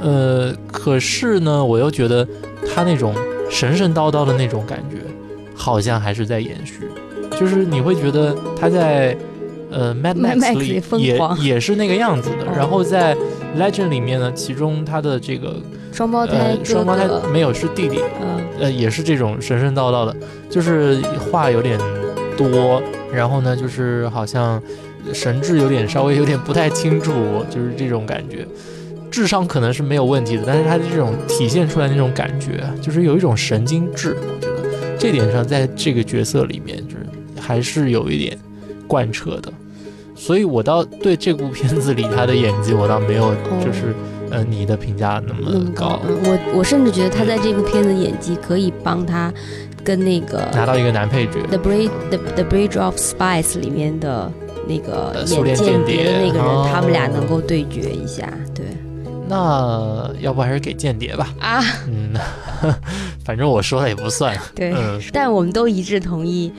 呃，可是呢，我又觉得他那种神神叨叨的那种感觉，好像还是在延续。就是你会觉得他在呃 Mad Max 里也也是那个样子的，然后在 Legend 里面呢，其中他的这个。双胞胎，双胞胎没有是弟弟，呃，也是这种神神叨叨的，就是话有点多，然后呢，就是好像神志有点稍微有点不太清楚，就是这种感觉。智商可能是没有问题的，但是他的这种体现出来那种感觉，就是有一种神经质。我觉得这点上，在这个角色里面，就是还是有一点贯彻的。所以我倒对这部片子里他的演技，我倒没有就是。呃，你的评价那么高？我我甚至觉得他在这部片子演技可以帮他跟那个拿到一个男配角，《The Bridge The The Bridge of Spies》里面的那个演间谍的那个人，他们俩能够对决一下。对，那要不还是给间谍吧？啊，嗯，反正我说了也不算。对，但我们都一致同意，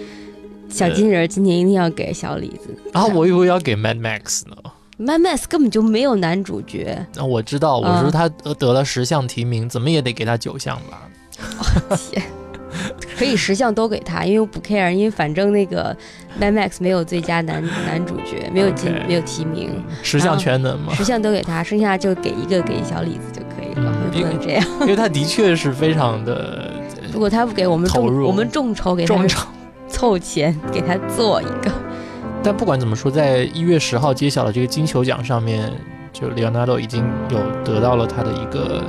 小金人今年一定要给小李子。啊，我以为要给 Mad Max 呢。Mad Max 根本就没有男主角。那我知道，我说他得了十项提名，怎么也得给他九项吧？天，可以十项都给他，因为我不 care，因为反正那个 Mad Max 没有最佳男男主角，没有进，没有提名，十项全能嘛？十项都给他，剩下就给一个给小李子就可以了，不能这样。因为他的确是非常的，如果他不给我们众，我们众筹给他众筹凑钱给他做一个。但不管怎么说，在一月十号揭晓的这个金球奖上面，就 Leonardo 已经有得到了他的一个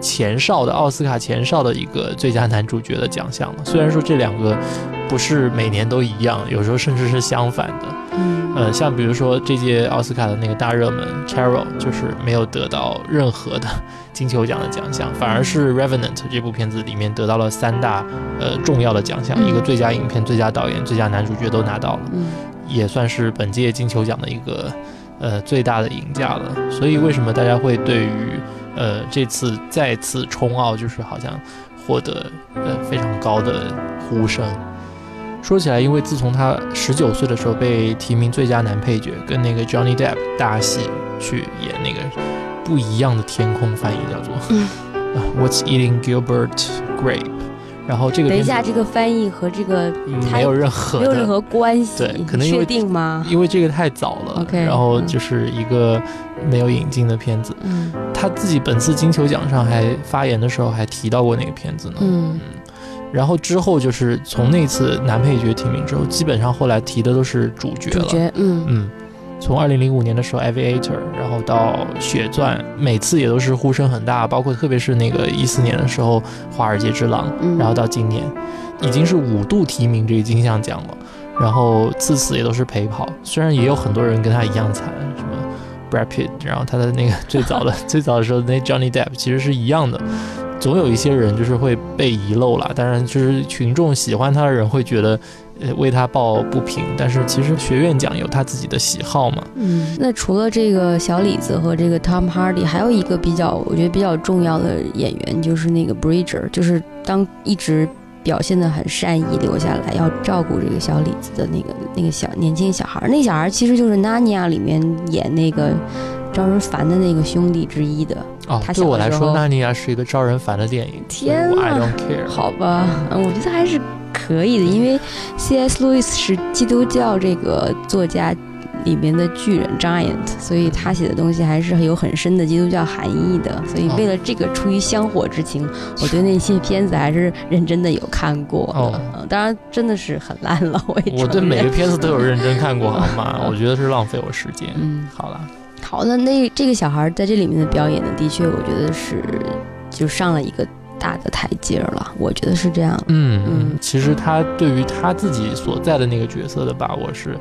前哨的奥斯卡前哨的一个最佳男主角的奖项了。虽然说这两个不是每年都一样，有时候甚至是相反的。嗯，呃，像比如说这届奥斯卡的那个大热门《Carol》，就是没有得到任何的 金球奖的奖项，反而是《Revenant》这部片子里面得到了三大呃重要的奖项，一个最佳影片、最佳导演、最佳男主角都拿到了。嗯。也算是本届金球奖的一个呃最大的赢家了，所以为什么大家会对于呃这次再次冲奥就是好像获得呃非常高的呼声？说起来，因为自从他十九岁的时候被提名最佳男配角，跟那个 Johnny Depp 大戏去演那个不一样的天空，翻译叫做 What's Eating Gilbert Grape。然后这个等一下，这个翻译和这个没有任何没有任何关系，对，可能确定吗？因为这个太早了，OK。然后就是一个没有引进的片子，嗯，他自己本次金球奖上还发言的时候还提到过那个片子呢，嗯。然后之后就是从那次男配角提名之后，基本上后来提的都是主角了。主角，嗯嗯，从二零零五年的时候《Aviator》，然后到《血钻》，每次也都是呼声很大，包括特别是那个一四年的时候《华尔街之狼》，然后到今年，已经是五度提名这个金像奖了。然后自此也都是陪跑，虽然也有很多人跟他一样惨，什么 Brad Pitt，然后他的那个最早的 最早的时候那 Johnny Depp 其实是一样的，总有一些人就是会被遗漏了。当然，就是群众喜欢他的人会觉得，呃，为他抱不平。但是其实学院奖有他自己的喜好嘛。嗯，那除了这个小李子和这个 Tom Hardy，还有一个比较我觉得比较重要的演员就是那个 Bridger，就是当一直。表现的很善意，留下来要照顾这个小李子的那个那个小年轻小孩那小孩其实就是《纳尼亚》里面演那个招人烦的那个兄弟之一的。哦，对我来说，《纳尼亚》是一个招人烦的电影。天，I don't care。好吧，嗯，我觉得还是可以的，因为 C.S. 路易斯是基督教这个作家。里面的巨人 giant，所以他写的东西还是有很深的基督教含义的。所以为了这个，出于香火之情，我对那些片子还是认真的有看过。哦，当然真的是很烂了。我也我对每个片子都有认真看过，好吗？我觉得是浪费我时间。嗯，好了，好的，那这个小孩在这里面的表演呢，的确我觉得是就上了一个大的台阶了。我觉得是这样。嗯嗯，其实他对于他自己所在的那个角色的把握是。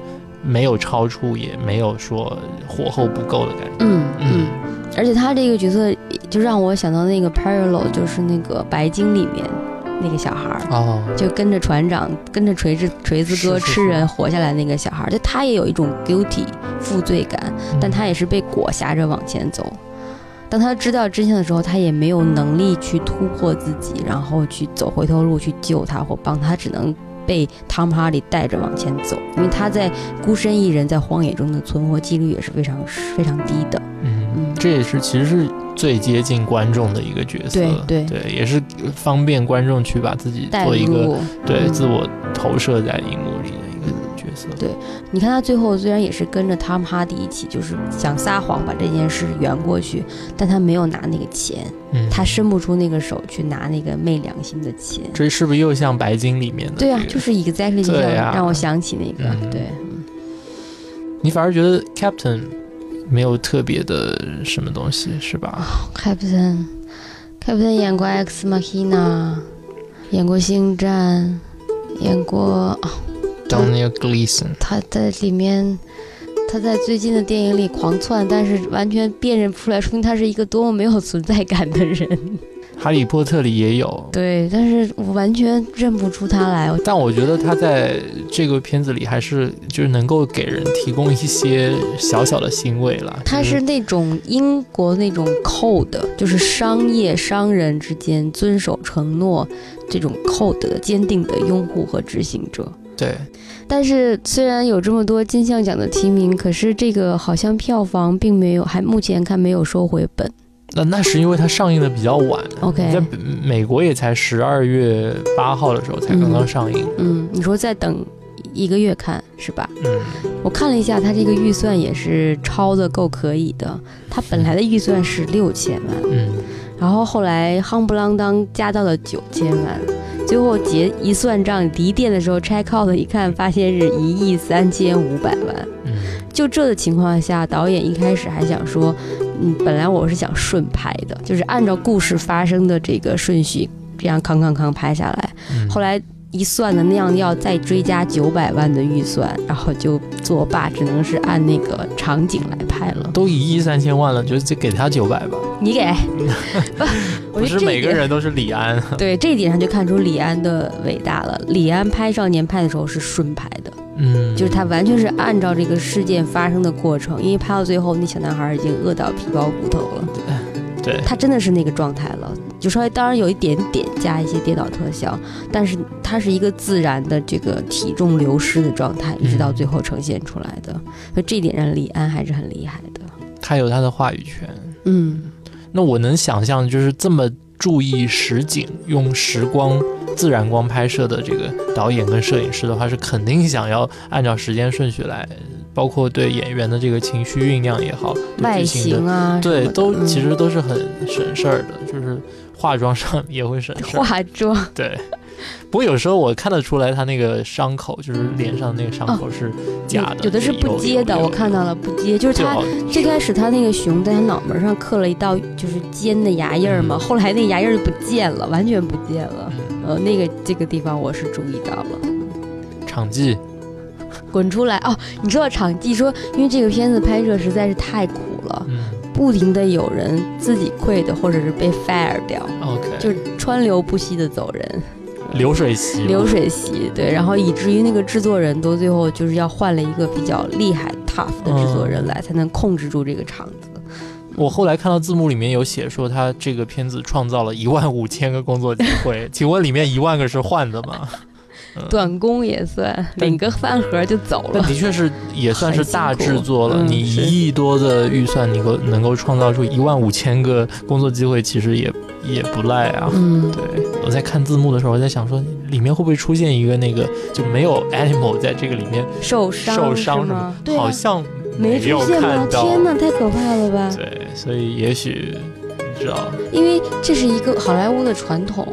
没有超出，也没有说火候不够的感觉。嗯嗯，而且他这个角色就让我想到那个《Parallel》，就是那个白鲸里面那个小孩儿哦，就跟着船长，跟着锤子锤子哥吃人活下来那个小孩儿，就他也有一种 guilty 负罪感，但他也是被裹挟着往前走。当他知道真相的时候，他也没有能力去突破自己，然后去走回头路去救他或帮他，只能。被汤姆哈里带着往前走，因为他在孤身一人在荒野中的存活几率也是非常非常低的。嗯，这也是其实是最接近观众的一个角色，对对，也是方便观众去把自己做一个对自我投射在荧幕里。对，你看他最后虽然也是跟着汤姆哈迪一起，就是想撒谎把这件事圆过去，但他没有拿那个钱，他伸不出那个手去拿那个昧良心的钱。这是不是又像白金里面的？对啊，就是 exactly 就像让我想起那个。对，你反而觉得 Captain 没有特别的什么东西是吧？Captain，Captain 演过 X Machina，演过星战，演过。Daniel Gleason，他在里面，他在最近的电影里狂窜，但是完全辨认不出来，说明他是一个多么没有存在感的人。哈利波特里也有，对，但是我完全认不出他来。但我觉得他在这个片子里还是就是能够给人提供一些小小的欣慰了。他是那种英国那种 code，就是商业商人之间遵守承诺这种 code 的坚定的拥护和执行者。对，但是虽然有这么多金像奖的提名，可是这个好像票房并没有，还目前看没有收回本。那那是因为它上映的比较晚。OK，在美国也才十二月八号的时候才刚刚上映。嗯，你说再等一个月看是吧？嗯，我看了一下，它这个预算也是超的够可以的。它本来的预算是六千万，嗯，然后后来夯不啷当加到了九千万。最后结一算账，离店的时候拆靠的，一看发现是一亿三千五百万。嗯，就这的情况下，导演一开始还想说，嗯，本来我是想顺拍的，就是按照故事发生的这个顺序，这样康康康拍下来。后来一算呢，那样要再追加九百万的预算，然后就作罢，只能是按那个场景来拍了。都一亿三千万了，就就给他九百吧。你给 不？不是每个人都是李安。对，这一点上就看出李安的伟大了。李安拍《少年派》的时候是顺拍的，嗯，就是他完全是按照这个事件发生的过程，因为拍到最后，那小男孩已经饿到皮包骨头了。对，他真的是那个状态了，就稍微当然有一点点加一些跌倒特效，但是它是一个自然的这个体重流失的状态，一直到最后呈现出来的。所以这一点让，李安还是很厉害的。他有他的话语权。嗯，那我能想象，就是这么注意实景、用时光、自然光拍摄的这个导演跟摄影师的话，是肯定想要按照时间顺序来，包括对演员的这个情绪酝酿也好，外形啊，对，都其实都是很省事儿的，就是化妆上也会省事。化妆，对，不过有时候我看得出来，他那个伤口就是脸上那个伤口是假的，有的是不接的，我看到了不接，就是他最开始他那个熊在他脑门上刻了一道就是尖的牙印嘛，后来那牙印就不见了，完全不见了。呃，那个这个地方我是注意到了。场记，滚出来。哦！你知道场记，说因为这个片子拍摄实在是太苦了，不停的有人自己 quit 或者是被 fire 掉，OK，就是川流不息的走人。流水席，流水席，对，然后以至于那个制作人都最后就是要换了一个比较厉害、tough 的制作人来，才能控制住这个场子。我后来看到字幕里面有写说，他这个片子创造了一万五千个工作机会，请问里面一万个是换的吗？短工也算，领个饭盒就走了。的确是也算是大制作了。你一亿多的预算，你够能够创造出一万五千个工作机会，其实也也不赖啊。嗯，对。我在看字幕的时候，我在想说，里面会不会出现一个那个就没有 animal 在这个里面受伤受伤什么？好像没出现吗？天哪，太可怕了吧！对，所以也许你知道，因为这是一个好莱坞的传统。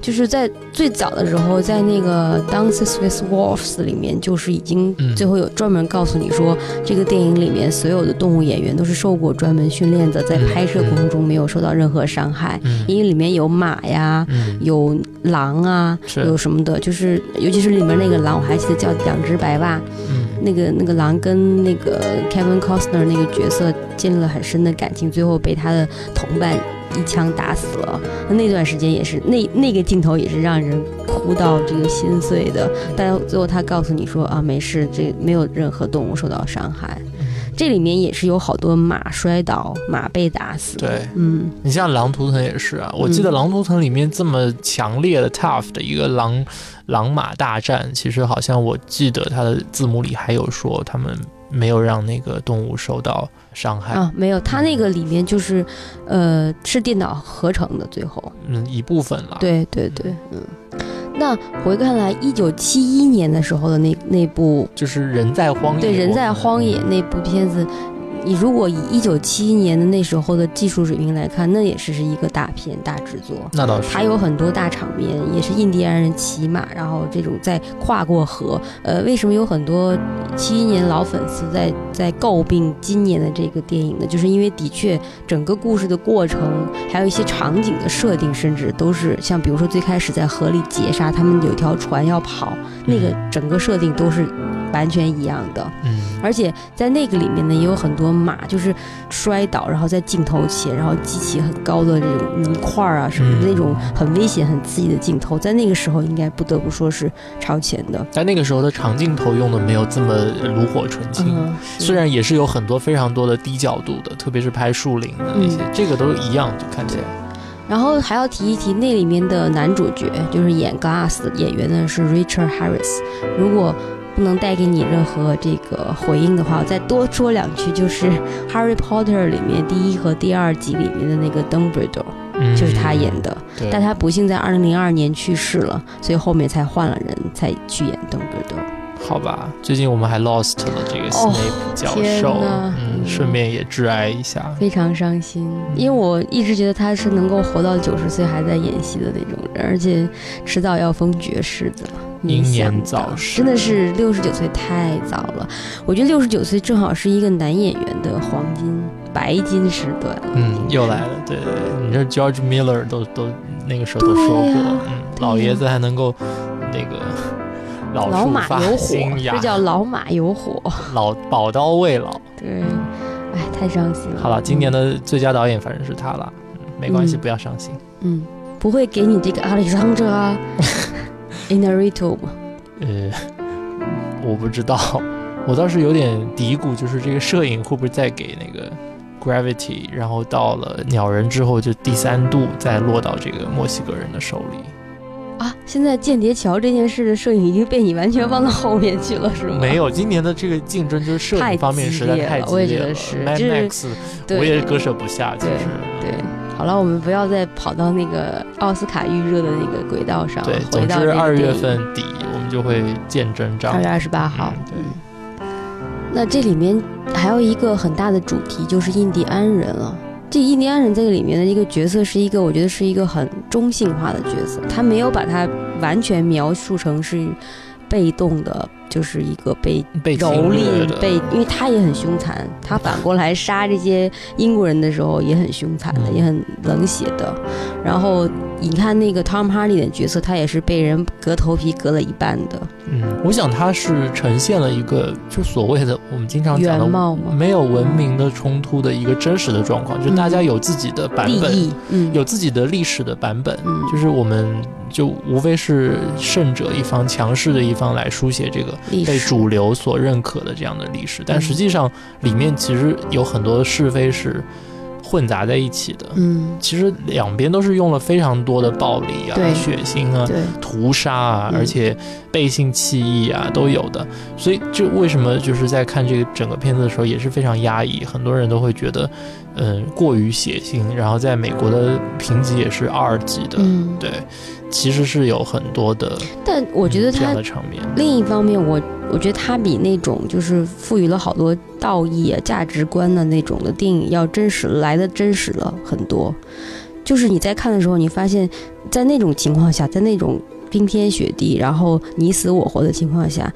就是在最早的时候，在那个《Dances with Wolves》里面，就是已经最后有专门告诉你说，这个电影里面所有的动物演员都是受过专门训练的，在拍摄过程中没有受到任何伤害。因为里面有马呀，有狼啊，有什么的，就是尤其是里面那个狼，我还记得叫两只白袜。那个那个狼跟那个 Kevin Costner 那个角色建立了很深的感情，最后被他的同伴。一枪打死了，那段时间也是那那个镜头也是让人哭到这个心碎的。但最后他告诉你说啊，没事，这没有任何动物受到伤害。这里面也是有好多马摔倒，马被打死。对，嗯，你像《狼图腾》也是啊，我记得《狼图腾》里面这么强烈的 tough 的一个狼狼马大战，其实好像我记得它的字幕里还有说他们没有让那个动物受到。伤害啊，没有，它那个里面就是，呃，是电脑合成的，最后，嗯，一部分了。对对对，嗯，那回看来，一九七一年的时候的那那部，就是人在荒野，对，人在荒野那部片子。你如果以一九七一年的那时候的技术水平来看，那也是是一个大片大制作。那倒是，还有很多大场面，也是印第安人骑马，然后这种在跨过河。呃，为什么有很多七一年老粉丝在在诟病今年的这个电影呢？就是因为的确整个故事的过程，还有一些场景的设定，甚至都是像比如说最开始在河里劫杀，他们有条船要跑，那个整个设定都是。完全一样的，嗯，而且在那个里面呢，也有很多马就是摔倒，然后在镜头前，然后激起很高的这种泥块啊什么那种很危险、很刺激的镜头，在那个时候应该不得不说是超前的。但那个时候的长镜头用的没有这么炉火纯青，虽然也是有很多非常多的低角度的，特别是拍树林的那些，这个都一样，就看起来。然后还要提一提那里面的男主角，就是演 Glass 的演员呢是 Richard Harris，如果。不能带给你任何这个回应的话，我再多说两句，就是《Harry Potter》里面第一和第二集里面的那个 Dumbledore，就是他演的。但他不幸在二零零二年去世了，所以后面才换了人才去演 Dumbledore。好吧，最近我们还 lost 了这个 Snape 教授，嗯，顺便也致哀一下，非常伤心。因为我一直觉得他是能够活到九十岁还在演戏的那种人，而且迟早要封爵士的。英年早逝，真的是六十九岁太早了。我觉得六十九岁正好是一个男演员的黄金白金时段。嗯，又来了，对对对，你这 George Miller 都都那个时候都说过，嗯，老爷子还能够那个老马有火，这叫老马有火，老宝刀未老。对，哎，太伤心了。好了，今年的最佳导演反正是他了，嗯没关系，不要伤心。嗯，不会给你这个阿里桑德啊。Inarito 吗？呃，我不知道，我倒是有点嘀咕，就是这个摄影会不会再给那个 Gravity，然后到了鸟人之后就第三度再落到这个墨西哥人的手里啊？现在间谍桥这件事的摄影已经被你完全放到后面去了，是吗？没有，今年的这个竞争就是摄影方面实在太激烈了，我也觉得是，Max，我也割舍不下，其实对。好了，我们不要再跑到那个奥斯卡预热的那个轨道上。对，总之二月份底我们就会见真章。二月二十八号。对。那这里面还有一个很大的主题就是印第安人了。这印第安人这个里面的一个角色是一个，我觉得是一个很中性化的角色，他没有把他完全描述成是被动的。就是一个被被蹂躏，被因为他也很凶残，他反过来杀这些英国人的时候也很凶残的，也很冷血的。然后你看那个 Tom Hardy 的角色，他也是被人割头皮割了一半的。嗯，我想他是呈现了一个就所谓的我们经常讲的没有文明的冲突的一个真实的状况，就大家有自己的版本，嗯，有自己的历史的版本，就是我们就无非是胜者一方、强势的一方来书写这个。被主流所认可的这样的历史，但实际上里面其实有很多是非是混杂在一起的。嗯，其实两边都是用了非常多的暴力啊、血腥啊、屠杀啊，而且背信弃义啊都有的。所以，这为什么就是在看这个整个片子的时候也是非常压抑，很多人都会觉得，嗯，过于血腥。然后，在美国的评级也是二级的。嗯，对。其实是有很多的，但我觉得他另一方面，我我觉得它比那种就是赋予了好多道义啊、价值观的那种的电影要真实来的真实了很多。就是你在看的时候，你发现，在那种情况下，在那种冰天雪地，然后你死我活的情况下。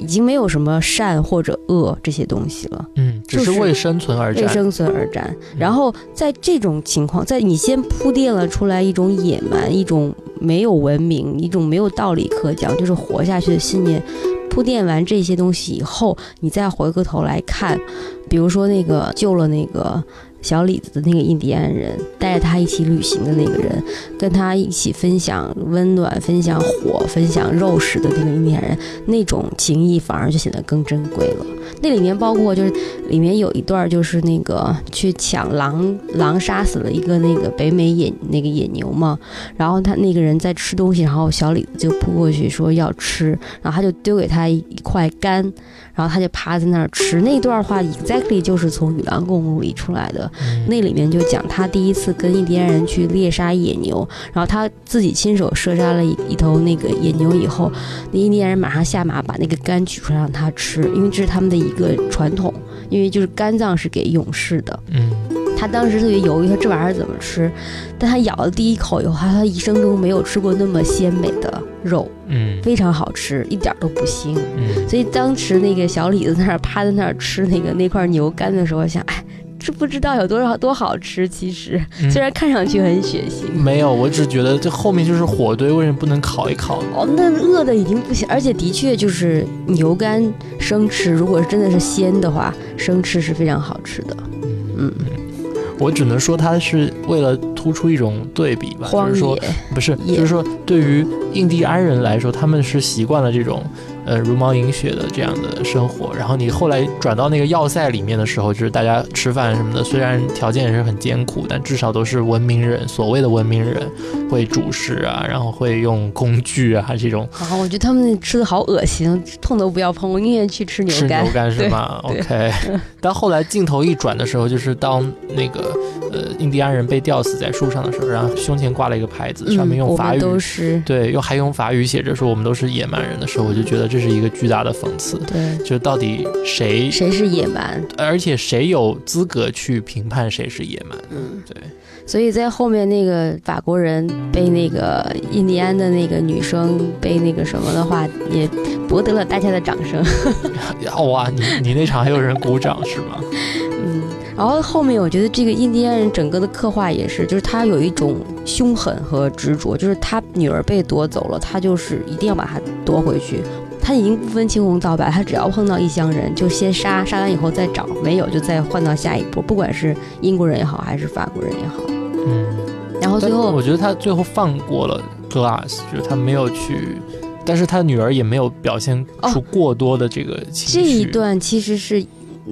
已经没有什么善或者恶这些东西了，嗯，只是为生存而战，为生存而战。然后在这种情况，在你先铺垫了出来一种野蛮、一种没有文明、一种没有道理可讲，就是活下去的信念。铺垫完这些东西以后，你再回过头来看，比如说那个救了那个。小李子的那个印第安人，带着他一起旅行的那个人，跟他一起分享温暖、分享火、分享肉食的那个印第安人，那种情谊反而就显得更珍贵了。那里面包括就是里面有一段就是那个去抢狼，狼杀死了一个那个北美野那个野牛嘛，然后他那个人在吃东西，然后小李子就扑过去说要吃，然后他就丢给他一块肝，然后他就趴在那儿吃。那段话 exactly 就是从《与狼共舞》里出来的。那里面就讲他第一次跟印第安人去猎杀野牛，然后他自己亲手射杀了一一头那个野牛以后，那印第安人马上下马把那个肝取出来让他吃，因为这是他们的一个传统，因为就是肝脏是给勇士的。嗯，他当时特别犹豫，说这玩意儿怎么吃？但他咬了第一口以后，他他一生中没有吃过那么鲜美的肉，嗯，非常好吃，一点都不腥。嗯，所以当时那个小李子在那儿趴在那儿吃那个那块牛肝的时候，想哎。是不知道有多少多好吃，其实虽然看上去很血腥。没有，我只觉得这后面就是火堆，为什么不能烤一烤？哦，那饿的已经不行，而且的确就是牛肝生吃，如果真的是鲜的话，生吃是非常好吃的。嗯，我只能说它是为了突出一种对比吧，就是说不是，就是说对于印第安人来说，他们是习惯了这种。呃，茹毛饮血的这样的生活，然后你后来转到那个要塞里面的时候，就是大家吃饭什么的，虽然条件也是很艰苦，但至少都是文明人，所谓的文明人会煮食啊，然后会用工具啊这种。啊，我觉得他们吃的好恶心，碰都不要碰，我宁愿去吃牛肝。吃牛肝 是吗？OK。但后来镜头一转的时候，就是当那个呃印第安人被吊死在树上的时候，然后胸前挂了一个牌子，上面用法语，对，用还用法语写着说我们都是野蛮人的时候，我就觉得。这是一个巨大的讽刺，对，就到底谁谁是野蛮，而且谁有资格去评判谁是野蛮？嗯，对。所以在后面那个法国人被那个印第安的那个女生被那个什么的话，也博得了大家的掌声。哇，你你那场还有人鼓掌是吗？嗯。然后后面我觉得这个印第安人整个的刻画也是，就是他有一种凶狠和执着，就是他女儿被夺走了，他就是一定要把她夺回去。他已经不分青红皂白，他只要碰到异乡人就先杀，杀完以后再找，没有就再换到下一波，不管是英国人也好，还是法国人也好。嗯，然后最后我觉得他最后放过了 Glass，就是他没有去，但是他女儿也没有表现出过多的这个情绪。这一段其实是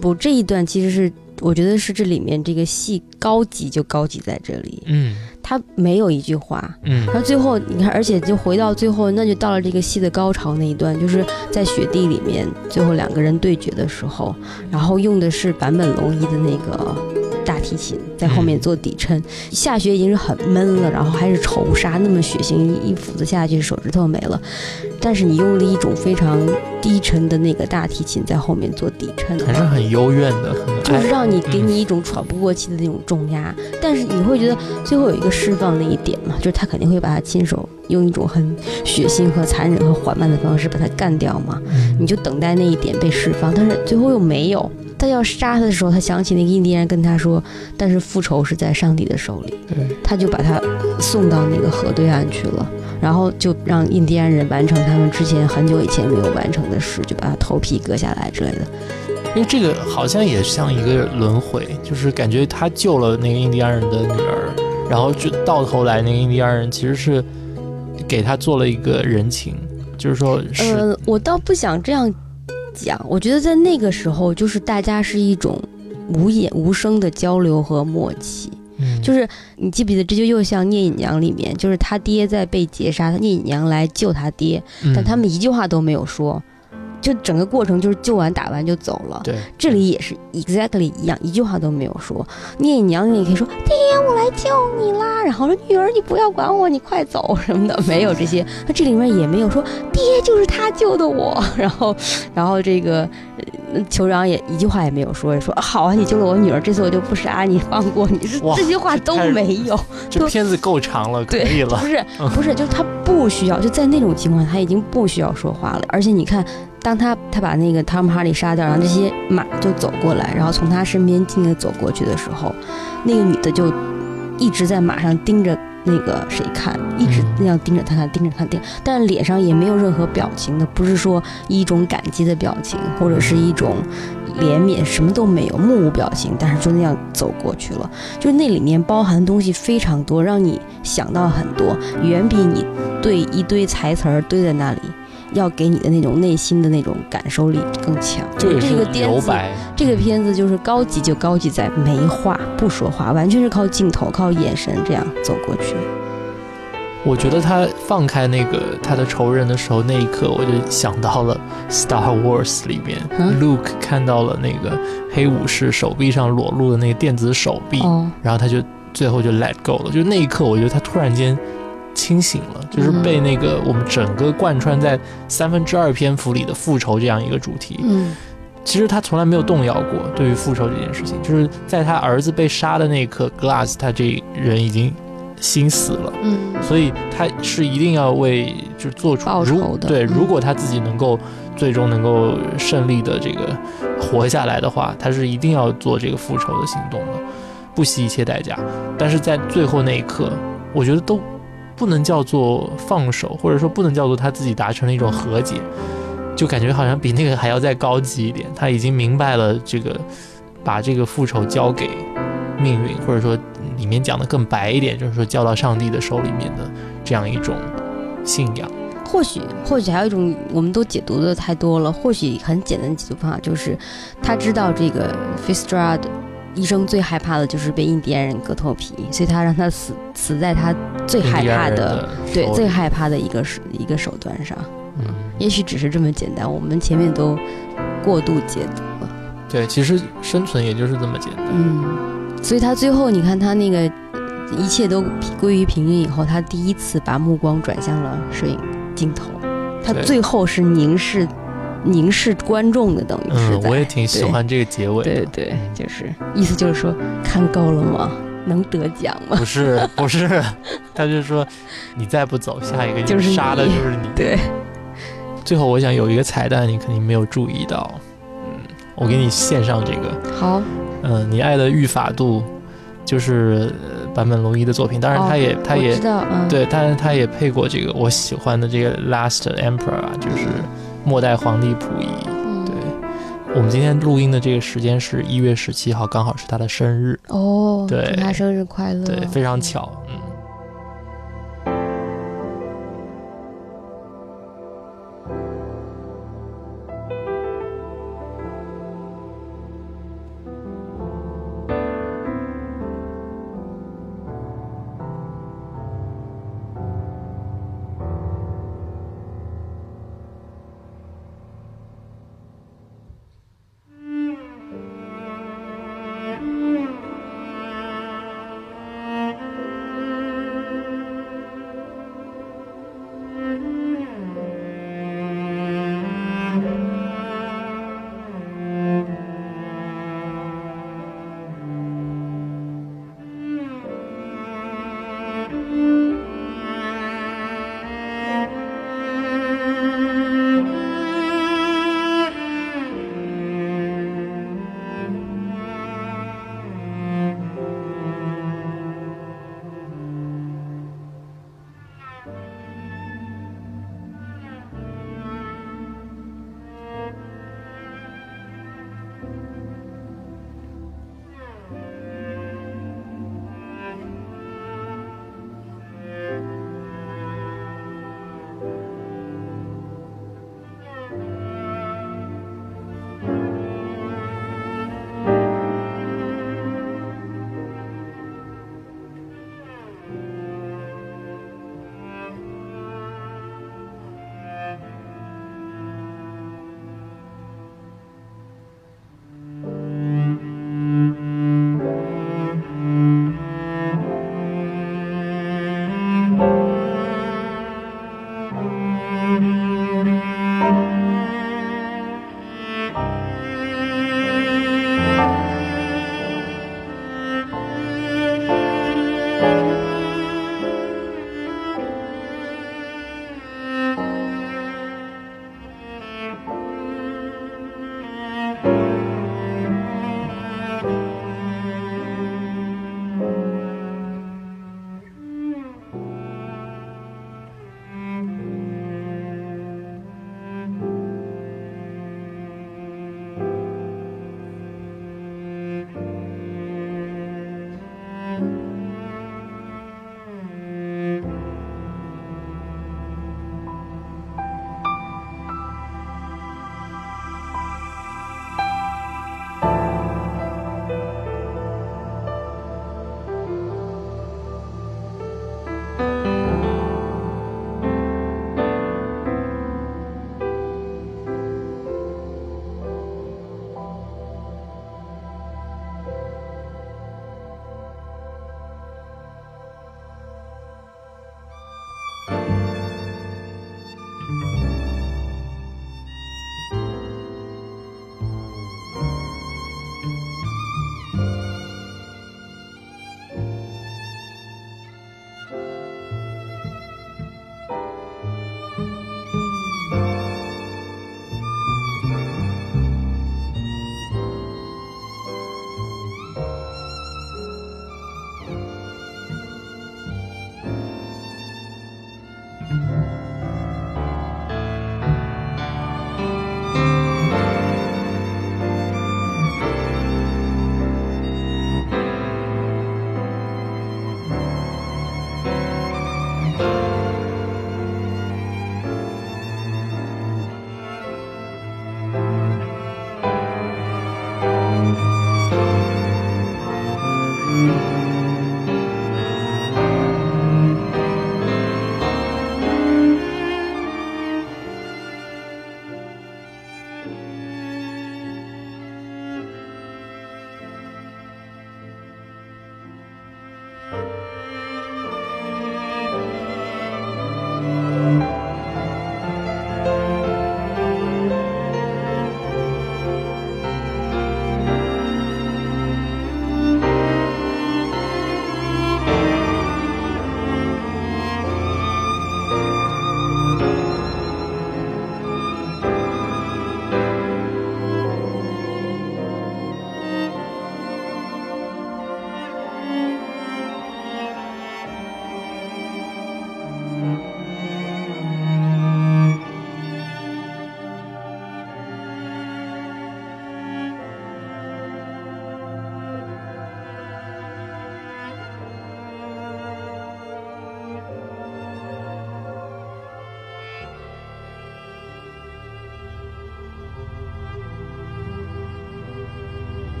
不，这一段其实是我觉得是这里面这个戏高级就高级在这里。嗯。他没有一句话，嗯，然后最后你看，而且就回到最后，那就到了这个戏的高潮那一段，就是在雪地里面，最后两个人对决的时候，然后用的是坂本龙一的那个大提琴在后面做底衬。下雪已经是很闷了，然后还是仇杀，那么血腥，一斧子下去手指头没了。但是你用了一种非常低沉的那个大提琴在后面做底衬，还是很幽怨的，就是让你给你一种喘不过气的那种重压。但是你会觉得最后有一个释放那一点嘛，就是他肯定会把他亲手用一种很血腥和残忍和缓慢的方式把他干掉嘛。你就等待那一点被释放，但是最后又没有。他要杀他的时候，他想起那个印第安人跟他说：“但是复仇是在上帝的手里。”他就把他送到那个河对岸去了。然后就让印第安人完成他们之前很久以前没有完成的事，就把他头皮割下来之类的。因为这个好像也像一个轮回，就是感觉他救了那个印第安人的女儿，然后就到头来那个印第安人其实是给他做了一个人情，就是说，呃，我倒不想这样讲，我觉得在那个时候，就是大家是一种无言无声的交流和默契。就是你记不记得，这就又像聂隐娘里面，就是他爹在被劫杀，聂隐娘来救他爹，但他们一句话都没有说。就整个过程就是救完打完就走了。对，这里也是 exactly 一样，一句话都没有说。聂隐娘，你可以说爹，我来救你啦。然后说女儿，你不要管我，你快走什么的，没有这些。那这里面也没有说爹就是他救的我。然后，然后这个酋长也一句话也没有说，说好啊，你救了我女儿，这次我就不杀你，放过你。是这些话都没有。这片子够长了，可以了。不是，不是，就是他不需要，就在那种情况下，他已经不需要说话了。而且你看。当他他把那个汤姆哈利杀掉，然后这些马就走过来，然后从他身边静静走过去的时候，那个女的就一直在马上盯着那个谁看，一直那样盯着他看，盯着看盯，但脸上也没有任何表情的，不是说一种感激的表情，或者是一种怜悯，什么都没有，目无表情，但是就那样走过去了。就那里面包含的东西非常多，让你想到很多，远比你对一堆台词儿堆在那里。要给你的那种内心的那种感受力更强。就这个片子，这个片子就是高级，就高级在没话不说话，完全是靠镜头、靠眼神这样走过去。我觉得他放开那个他的仇人的时候，那一刻我就想到了《Star Wars》里面，Luke 看到了那个黑武士手臂上裸露的那个电子手臂，然后他就最后就 Let Go 了。就那一刻，我觉得他突然间。清醒了，就是被那个我们整个贯穿在三分之二篇幅里的复仇这样一个主题。嗯，其实他从来没有动摇过对于复仇这件事情。就是在他儿子被杀的那一刻，Glass 他这人已经心死了。嗯，所以他是一定要为就做出报仇的。对，如果他自己能够最终能够胜利的这个活下来的话，他是一定要做这个复仇的行动的，不惜一切代价。但是在最后那一刻，我觉得都。不能叫做放手，或者说不能叫做他自己达成了一种和解，就感觉好像比那个还要再高级一点。他已经明白了这个，把这个复仇交给命运，或者说里面讲的更白一点，就是说交到上帝的手里面的这样一种信仰。或许，或许还有一种，我们都解读的太多了。或许很简单的解读方法就是，他知道这个 Fistrad。医生最害怕的就是被印第安人割头皮，所以他让他死死在他最害怕的，对最害怕的一个手一个手段上。嗯，也许只是这么简单，我们前面都过度解读了。对，其实生存也就是这么简单。嗯，所以他最后你看他那个一切都归于平静以后，他第一次把目光转向了摄影镜头，他最后是凝视。凝视观众的，等于是。嗯，我也挺喜欢这个结尾。对对，就是意思就是说，看够了吗？能得奖吗？不是不是，他就说，你再不走，下一个就是杀的就是你。对。最后，我想有一个彩蛋，你肯定没有注意到。嗯，我给你献上这个。好。嗯，你爱的御法度，就是坂本龙一的作品。当然，他也他也对，但他也配过这个我喜欢的这个 Last Emperor 啊，就是。末代皇帝溥仪，对我们今天录音的这个时间是一月十七号，刚好是他的生日哦。对，祝他生日快乐！对，非常巧，嗯。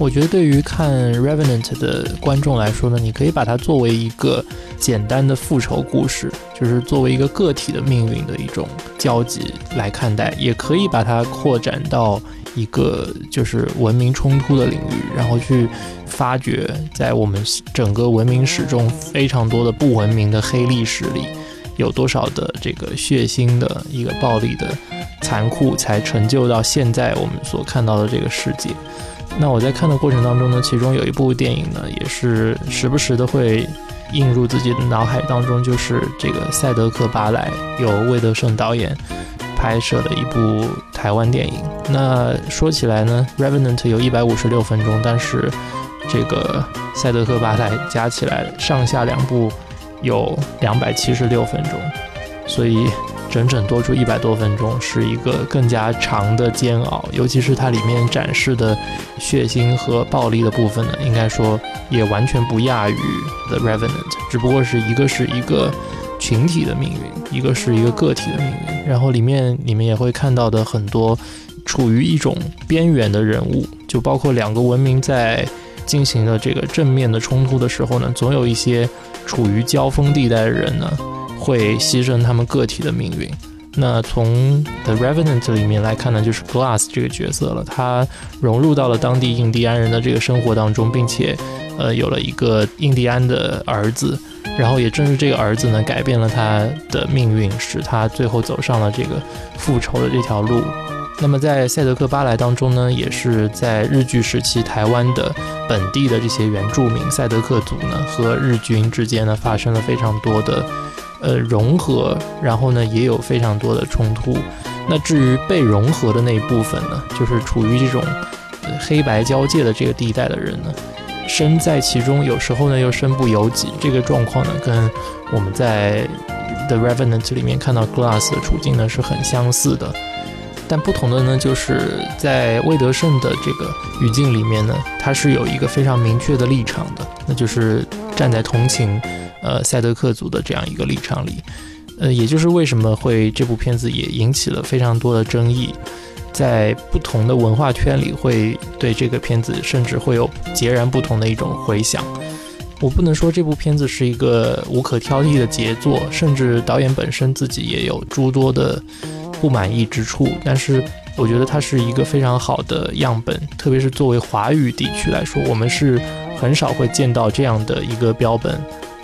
我觉得对于看《Revenant》的观众来说呢，你可以把它作为一个简单的复仇故事，就是作为一个个体的命运的一种交集来看待，也可以把它扩展到一个就是文明冲突的领域，然后去发掘在我们整个文明史中非常多的不文明的黑历史里，有多少的这个血腥的一个暴力的残酷，才成就到现在我们所看到的这个世界。那我在看的过程当中呢，其中有一部电影呢，也是时不时的会映入自己的脑海当中，就是这个《赛德克·巴莱》，由魏德圣导演拍摄的一部台湾电影。那说起来呢，《Revenant》有一百五十六分钟，但是这个《赛德克·巴莱》加起来上下两部有两百七十六分钟，所以。整整多出一百多分钟，是一个更加长的煎熬。尤其是它里面展示的血腥和暴力的部分呢，应该说也完全不亚于《The Revenant》，只不过是一个是一个群体的命运，一个是一个个体的命运。然后里面你们也会看到的很多处于一种边缘的人物，就包括两个文明在进行了这个正面的冲突的时候呢，总有一些处于交锋地带的人呢。会牺牲他们个体的命运。那从《The Revenant》里面来看呢，就是 Glass 这个角色了。他融入到了当地印第安人的这个生活当中，并且，呃，有了一个印第安的儿子。然后也正是这个儿子呢，改变了他的命运，使他最后走上了这个复仇的这条路。那么在《赛德克·巴莱》当中呢，也是在日据时期台湾的本地的这些原住民赛德克族呢，和日军之间呢，发生了非常多的。呃，融合，然后呢，也有非常多的冲突。那至于被融合的那一部分呢，就是处于这种黑白交界的这个地带的人呢，身在其中，有时候呢又身不由己。这个状况呢，跟我们在《The Revenant》里面看到 Glass 的处境呢是很相似的。但不同的呢，就是在魏德胜的这个语境里面呢，他是有一个非常明确的立场的，那就是站在同情。呃，赛德克族的这样一个立场里，呃，也就是为什么会这部片子也引起了非常多的争议，在不同的文化圈里会对这个片子甚至会有截然不同的一种回响。我不能说这部片子是一个无可挑剔的杰作，甚至导演本身自己也有诸多的不满意之处，但是我觉得它是一个非常好的样本，特别是作为华语地区来说，我们是很少会见到这样的一个标本。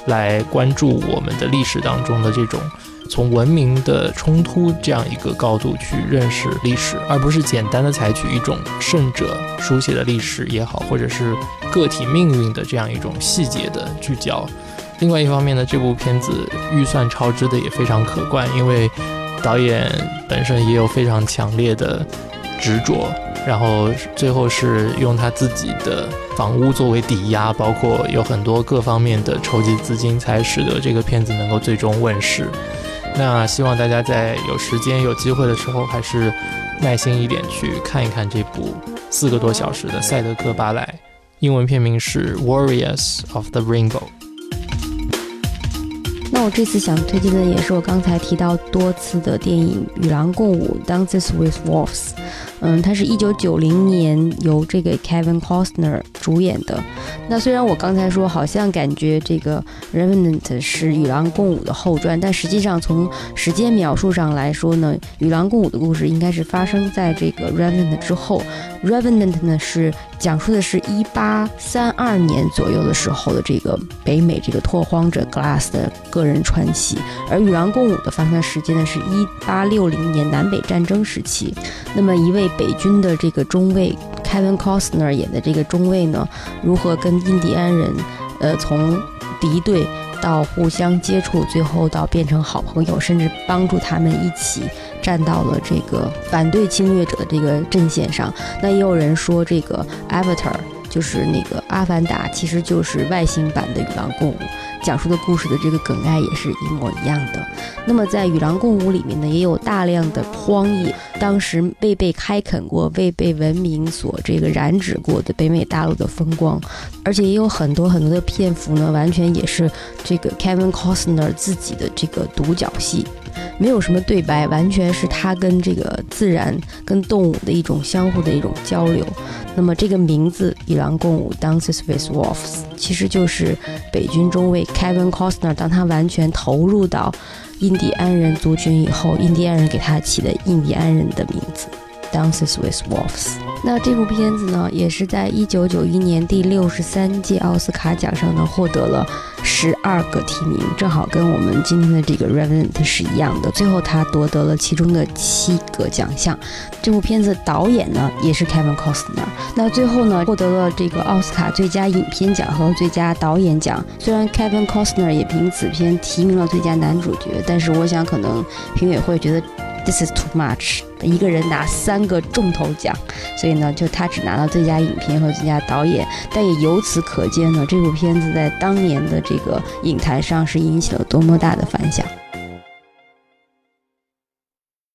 来关注我们的历史当中的这种从文明的冲突这样一个高度去认识历史，而不是简单的采取一种胜者书写的历史也好，或者是个体命运的这样一种细节的聚焦。另外一方面呢，这部片子预算超支的也非常可观，因为导演本身也有非常强烈的执着。然后最后是用他自己的房屋作为抵押，包括有很多各方面的筹集资金，才使得这个片子能够最终问世。那希望大家在有时间、有机会的时候，还是耐心一点去看一看这部四个多小时的《赛德克·巴莱》，英文片名是《Warriors of the Rainbow》。那我这次想推荐的也是我刚才提到多次的电影《与狼共舞》（Dances with Wolves）。嗯，它是一九九零年由这个 Kevin Costner 主演的。那虽然我刚才说好像感觉这个 Revenant 是《与狼共舞》的后传，但实际上从时间描述上来说呢，《与狼共舞》的故事应该是发生在这个 Revenant 之后。Revenant 呢是讲述的是一八三二年左右的时候的这个北美这个拓荒者 Glass 的个人传奇，而《与狼共舞》的发生时间呢是一八六零年南北战争时期。那么一位北军的这个中尉 Kevin Costner 演的这个中尉呢，如何跟印第安人，呃，从敌对到互相接触，最后到变成好朋友，甚至帮助他们一起站到了这个反对侵略者的这个阵线上。那也有人说，这个 Avatar 就是那个《阿凡达》，其实就是外星版的《与狼共舞》。讲述的故事的这个梗概也是一模一样的。那么在《与狼共舞》里面呢，也有大量的荒野，当时未被开垦过、未被文明所这个染指过的北美大陆的风光，而且也有很多很多的篇幅呢，完全也是这个 Kevin Costner 自己的这个独角戏。没有什么对白，完全是他跟这个自然、跟动物的一种相互的一种交流。那么这个名字《与狼共舞》（Dances with Wolves） 其实就是北军中尉 Kevin Costner，当他完全投入到印第安人族群以后，印第安人给他起的印第安人的名字。Dances with Wolves。那这部片子呢，也是在一九九一年第六十三届奥斯卡奖上呢获得了十二个提名，正好跟我们今天的这个 Revenant 是一样的。最后他夺得了其中的七个奖项。这部片子导演呢也是 Kevin Costner。那最后呢获得了这个奥斯卡最佳影片奖和最佳导演奖。虽然 Kevin Costner 也凭此片提名了最佳男主角，但是我想可能评委会觉得。This is too much，一个人拿三个重头奖，所以呢，就他只拿到最佳影片和最佳导演。但也由此可见呢，这部片子在当年的这个影坛上是引起了多么大的反响。